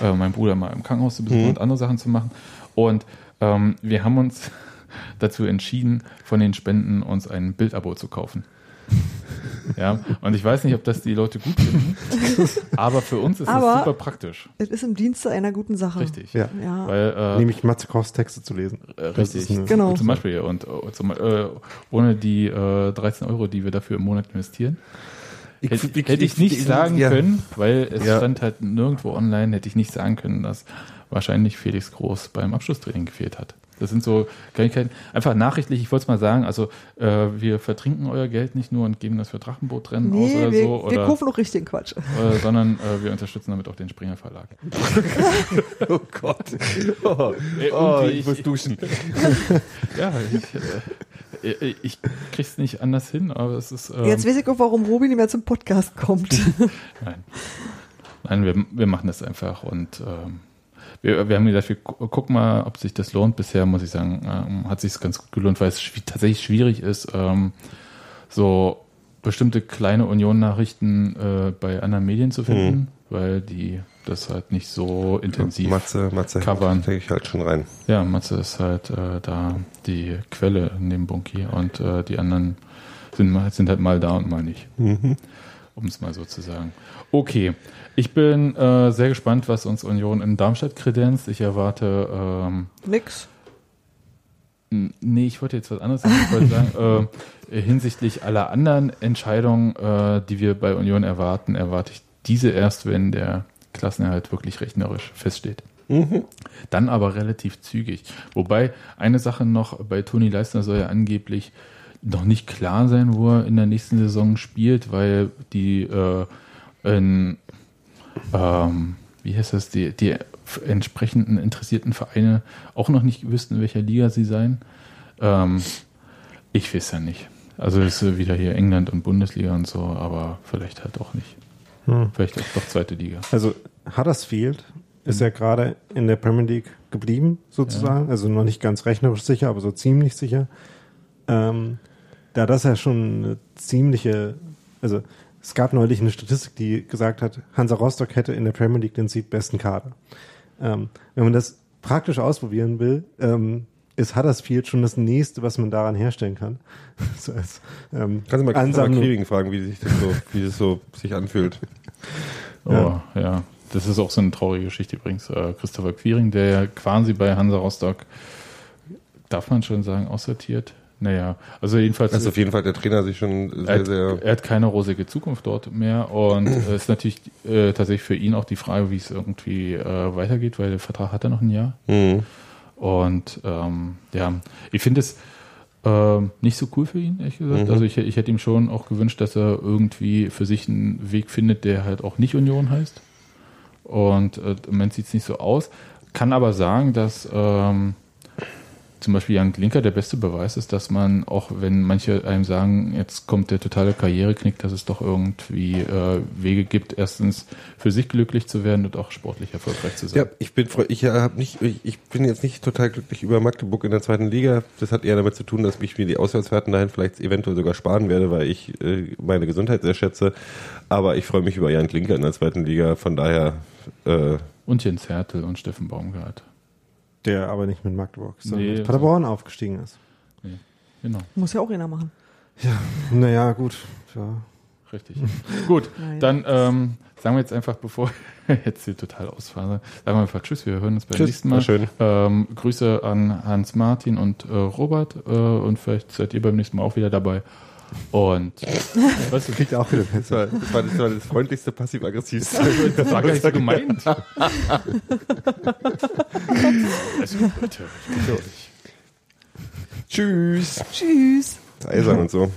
äh, meinen Bruder mal im Krankenhaus zu besuchen und andere Sachen zu machen. Und ähm, wir haben uns dazu entschieden, von den Spenden uns ein Bildabo zu kaufen. Ja, und ich weiß nicht, ob das die Leute gut finden, aber für uns ist Aber- es super praktisch. Es ist im Dienste einer guten Sache. Richtig. Ja. Ja. Weil, äh, Nämlich Matze Kochs Texte zu lesen. äh, richtig. Genau. Zum Beispiel. Und äh, zum, äh, ohne die äh, 13 Euro, die wir dafür im Monat investieren, hätte, hätte ich nicht sagen ja. können, weil es Ja. stand halt nirgendwo online, hätte ich nicht sagen können, dass wahrscheinlich Felix Groß beim Abschlusstraining gefehlt hat. Das sind so Kleinigkeiten. Einfach nachrichtlich, ich wollte es mal sagen, also äh, wir vertrinken euer Geld nicht nur und geben das für Drachenbootrennen aus Nee, oder wir, so, wir oder, kaufen noch richtigen Quatsch. äh, sondern äh, wir unterstützen damit auch den Springer Verlag. Oh Gott. Oh, Ey, oh ich muss duschen. Ja, ich, äh, ich, ich krieg's nicht anders hin, aber es ist. Ähm, Jetzt weiß ich auch, warum Robi nicht mehr zum Podcast kommt. Nein. Nein, wir, wir machen das einfach und ähm, wir, wir haben gesagt, wir gu- gucken mal, ob sich das lohnt. Bisher muss ich sagen, ähm, hat sich ganz gut gelohnt, weil es schwi- tatsächlich schwierig ist, ähm, so bestimmte kleine Union-Nachrichten äh, bei anderen Medien zu finden, weil die das halt nicht so intensiv. Matze, Matze, covern. denke ich halt schon rein. Ja, Matze ist halt äh, da die Quelle in dem Bunky und äh, die anderen sind, sind halt mal da und mal nicht. Um es mal so zu sagen. Okay, ich bin äh, sehr gespannt, was uns Union in Darmstadt kredenzt. Ich erwarte, ähm, Nix. nee, ich wollte jetzt was anderes sagen. Ich wollte sagen, äh, hinsichtlich aller anderen Entscheidungen, äh, die wir bei Union erwarten, erwarte ich diese erst, wenn der Klassenerhalt wirklich rechnerisch feststeht. Dann aber relativ zügig. Wobei eine Sache noch, bei Toni Leistner soll ja angeblich noch nicht klar sein, wo er in der nächsten Saison spielt, weil die äh, in, ähm, wie heißt das, die, die entsprechenden interessierten Vereine auch noch nicht wüssten, in welcher Liga sie seien. Ähm, ich weiß ja nicht. Also es ist wieder hier England und Bundesliga und so, aber vielleicht halt auch nicht. Vielleicht auch doch zweite Liga. Also Huddersfield ist ja gerade in der Premier League geblieben, sozusagen. Also noch nicht ganz rechnerisch sicher, aber so ziemlich sicher. Ähm, da das ja schon eine ziemliche, also es gab neulich eine Statistik, die gesagt hat, Hansa Rostock hätte in der Premier League den siebtbesten Kader. Ähm, wenn man das praktisch ausprobieren will, ähm, ist Huddersfield schon das nächste, was man daran herstellen kann. so als, ähm, Kannst du mal Christopher Ansammlung. Kriering fragen, wie sich das so, wie das so sich anfühlt. Oh, ja. Das ist auch so eine traurige Geschichte übrigens. Äh, Christopher Quiring, der ja quasi bei Hansa Rostock, darf man schon sagen, aussortiert. Naja, also jedenfalls. Also auf jeden Fall der Trainer sich schon sehr, hat, sehr. er hat keine rosige Zukunft dort mehr und es ist natürlich äh, tatsächlich für ihn auch die Frage, wie es irgendwie äh, weitergeht, weil der Vertrag hat er noch ein Jahr. Mhm. Und ähm, ja, ich finde es ähm, nicht so cool für ihn, ehrlich gesagt. Also ich, ich hätte ihm schon auch gewünscht, dass er irgendwie für sich einen Weg findet, der halt auch nicht Union heißt. Und äh, im Moment sieht es nicht so aus. Kann aber sagen, dass ähm, zum Beispiel Jan Klinker der beste Beweis ist, dass man, auch wenn manche einem sagen, jetzt kommt der totale Karriereknick, dass es doch irgendwie äh, Wege gibt, erstens für sich glücklich zu werden und auch sportlich erfolgreich zu sein. Ja, ich bin ich habe nicht ich, ich bin jetzt nicht total glücklich über Magdeburg in der zweiten Liga. Das hat eher damit zu tun, dass ich mir die Auswärtsfahrten dahin vielleicht eventuell sogar sparen werde, weil ich äh, meine Gesundheit sehr schätze. Aber ich freue mich über Jan Klinker in der zweiten Liga. Von daher äh, Und Jens Hertel und Steffen Baumgart. Der aber nicht mit Magdeburg, sondern Nee, mit Paderborn aufgestiegen ist. Genau, Muss ja auch einer machen. Naja, gut. Ja. richtig. Gut, Nein. dann ähm, sagen wir jetzt einfach, bevor wir jetzt hier total ausfahren, sagen wir einfach Tschüss, wir hören uns beim Tschüss, nächsten Mal. war schön. Ähm, Grüße an Hans Martin und äh, Robert äh, und vielleicht seid ihr beim nächsten Mal auch wieder dabei. Und was du Kriegt auch wieder das, war, das, war, das war das freundlichste passiv-aggressivste. das war gar nicht so gemeint. also bitte, bitte. Tschüss. Tschüss. Eisern und so.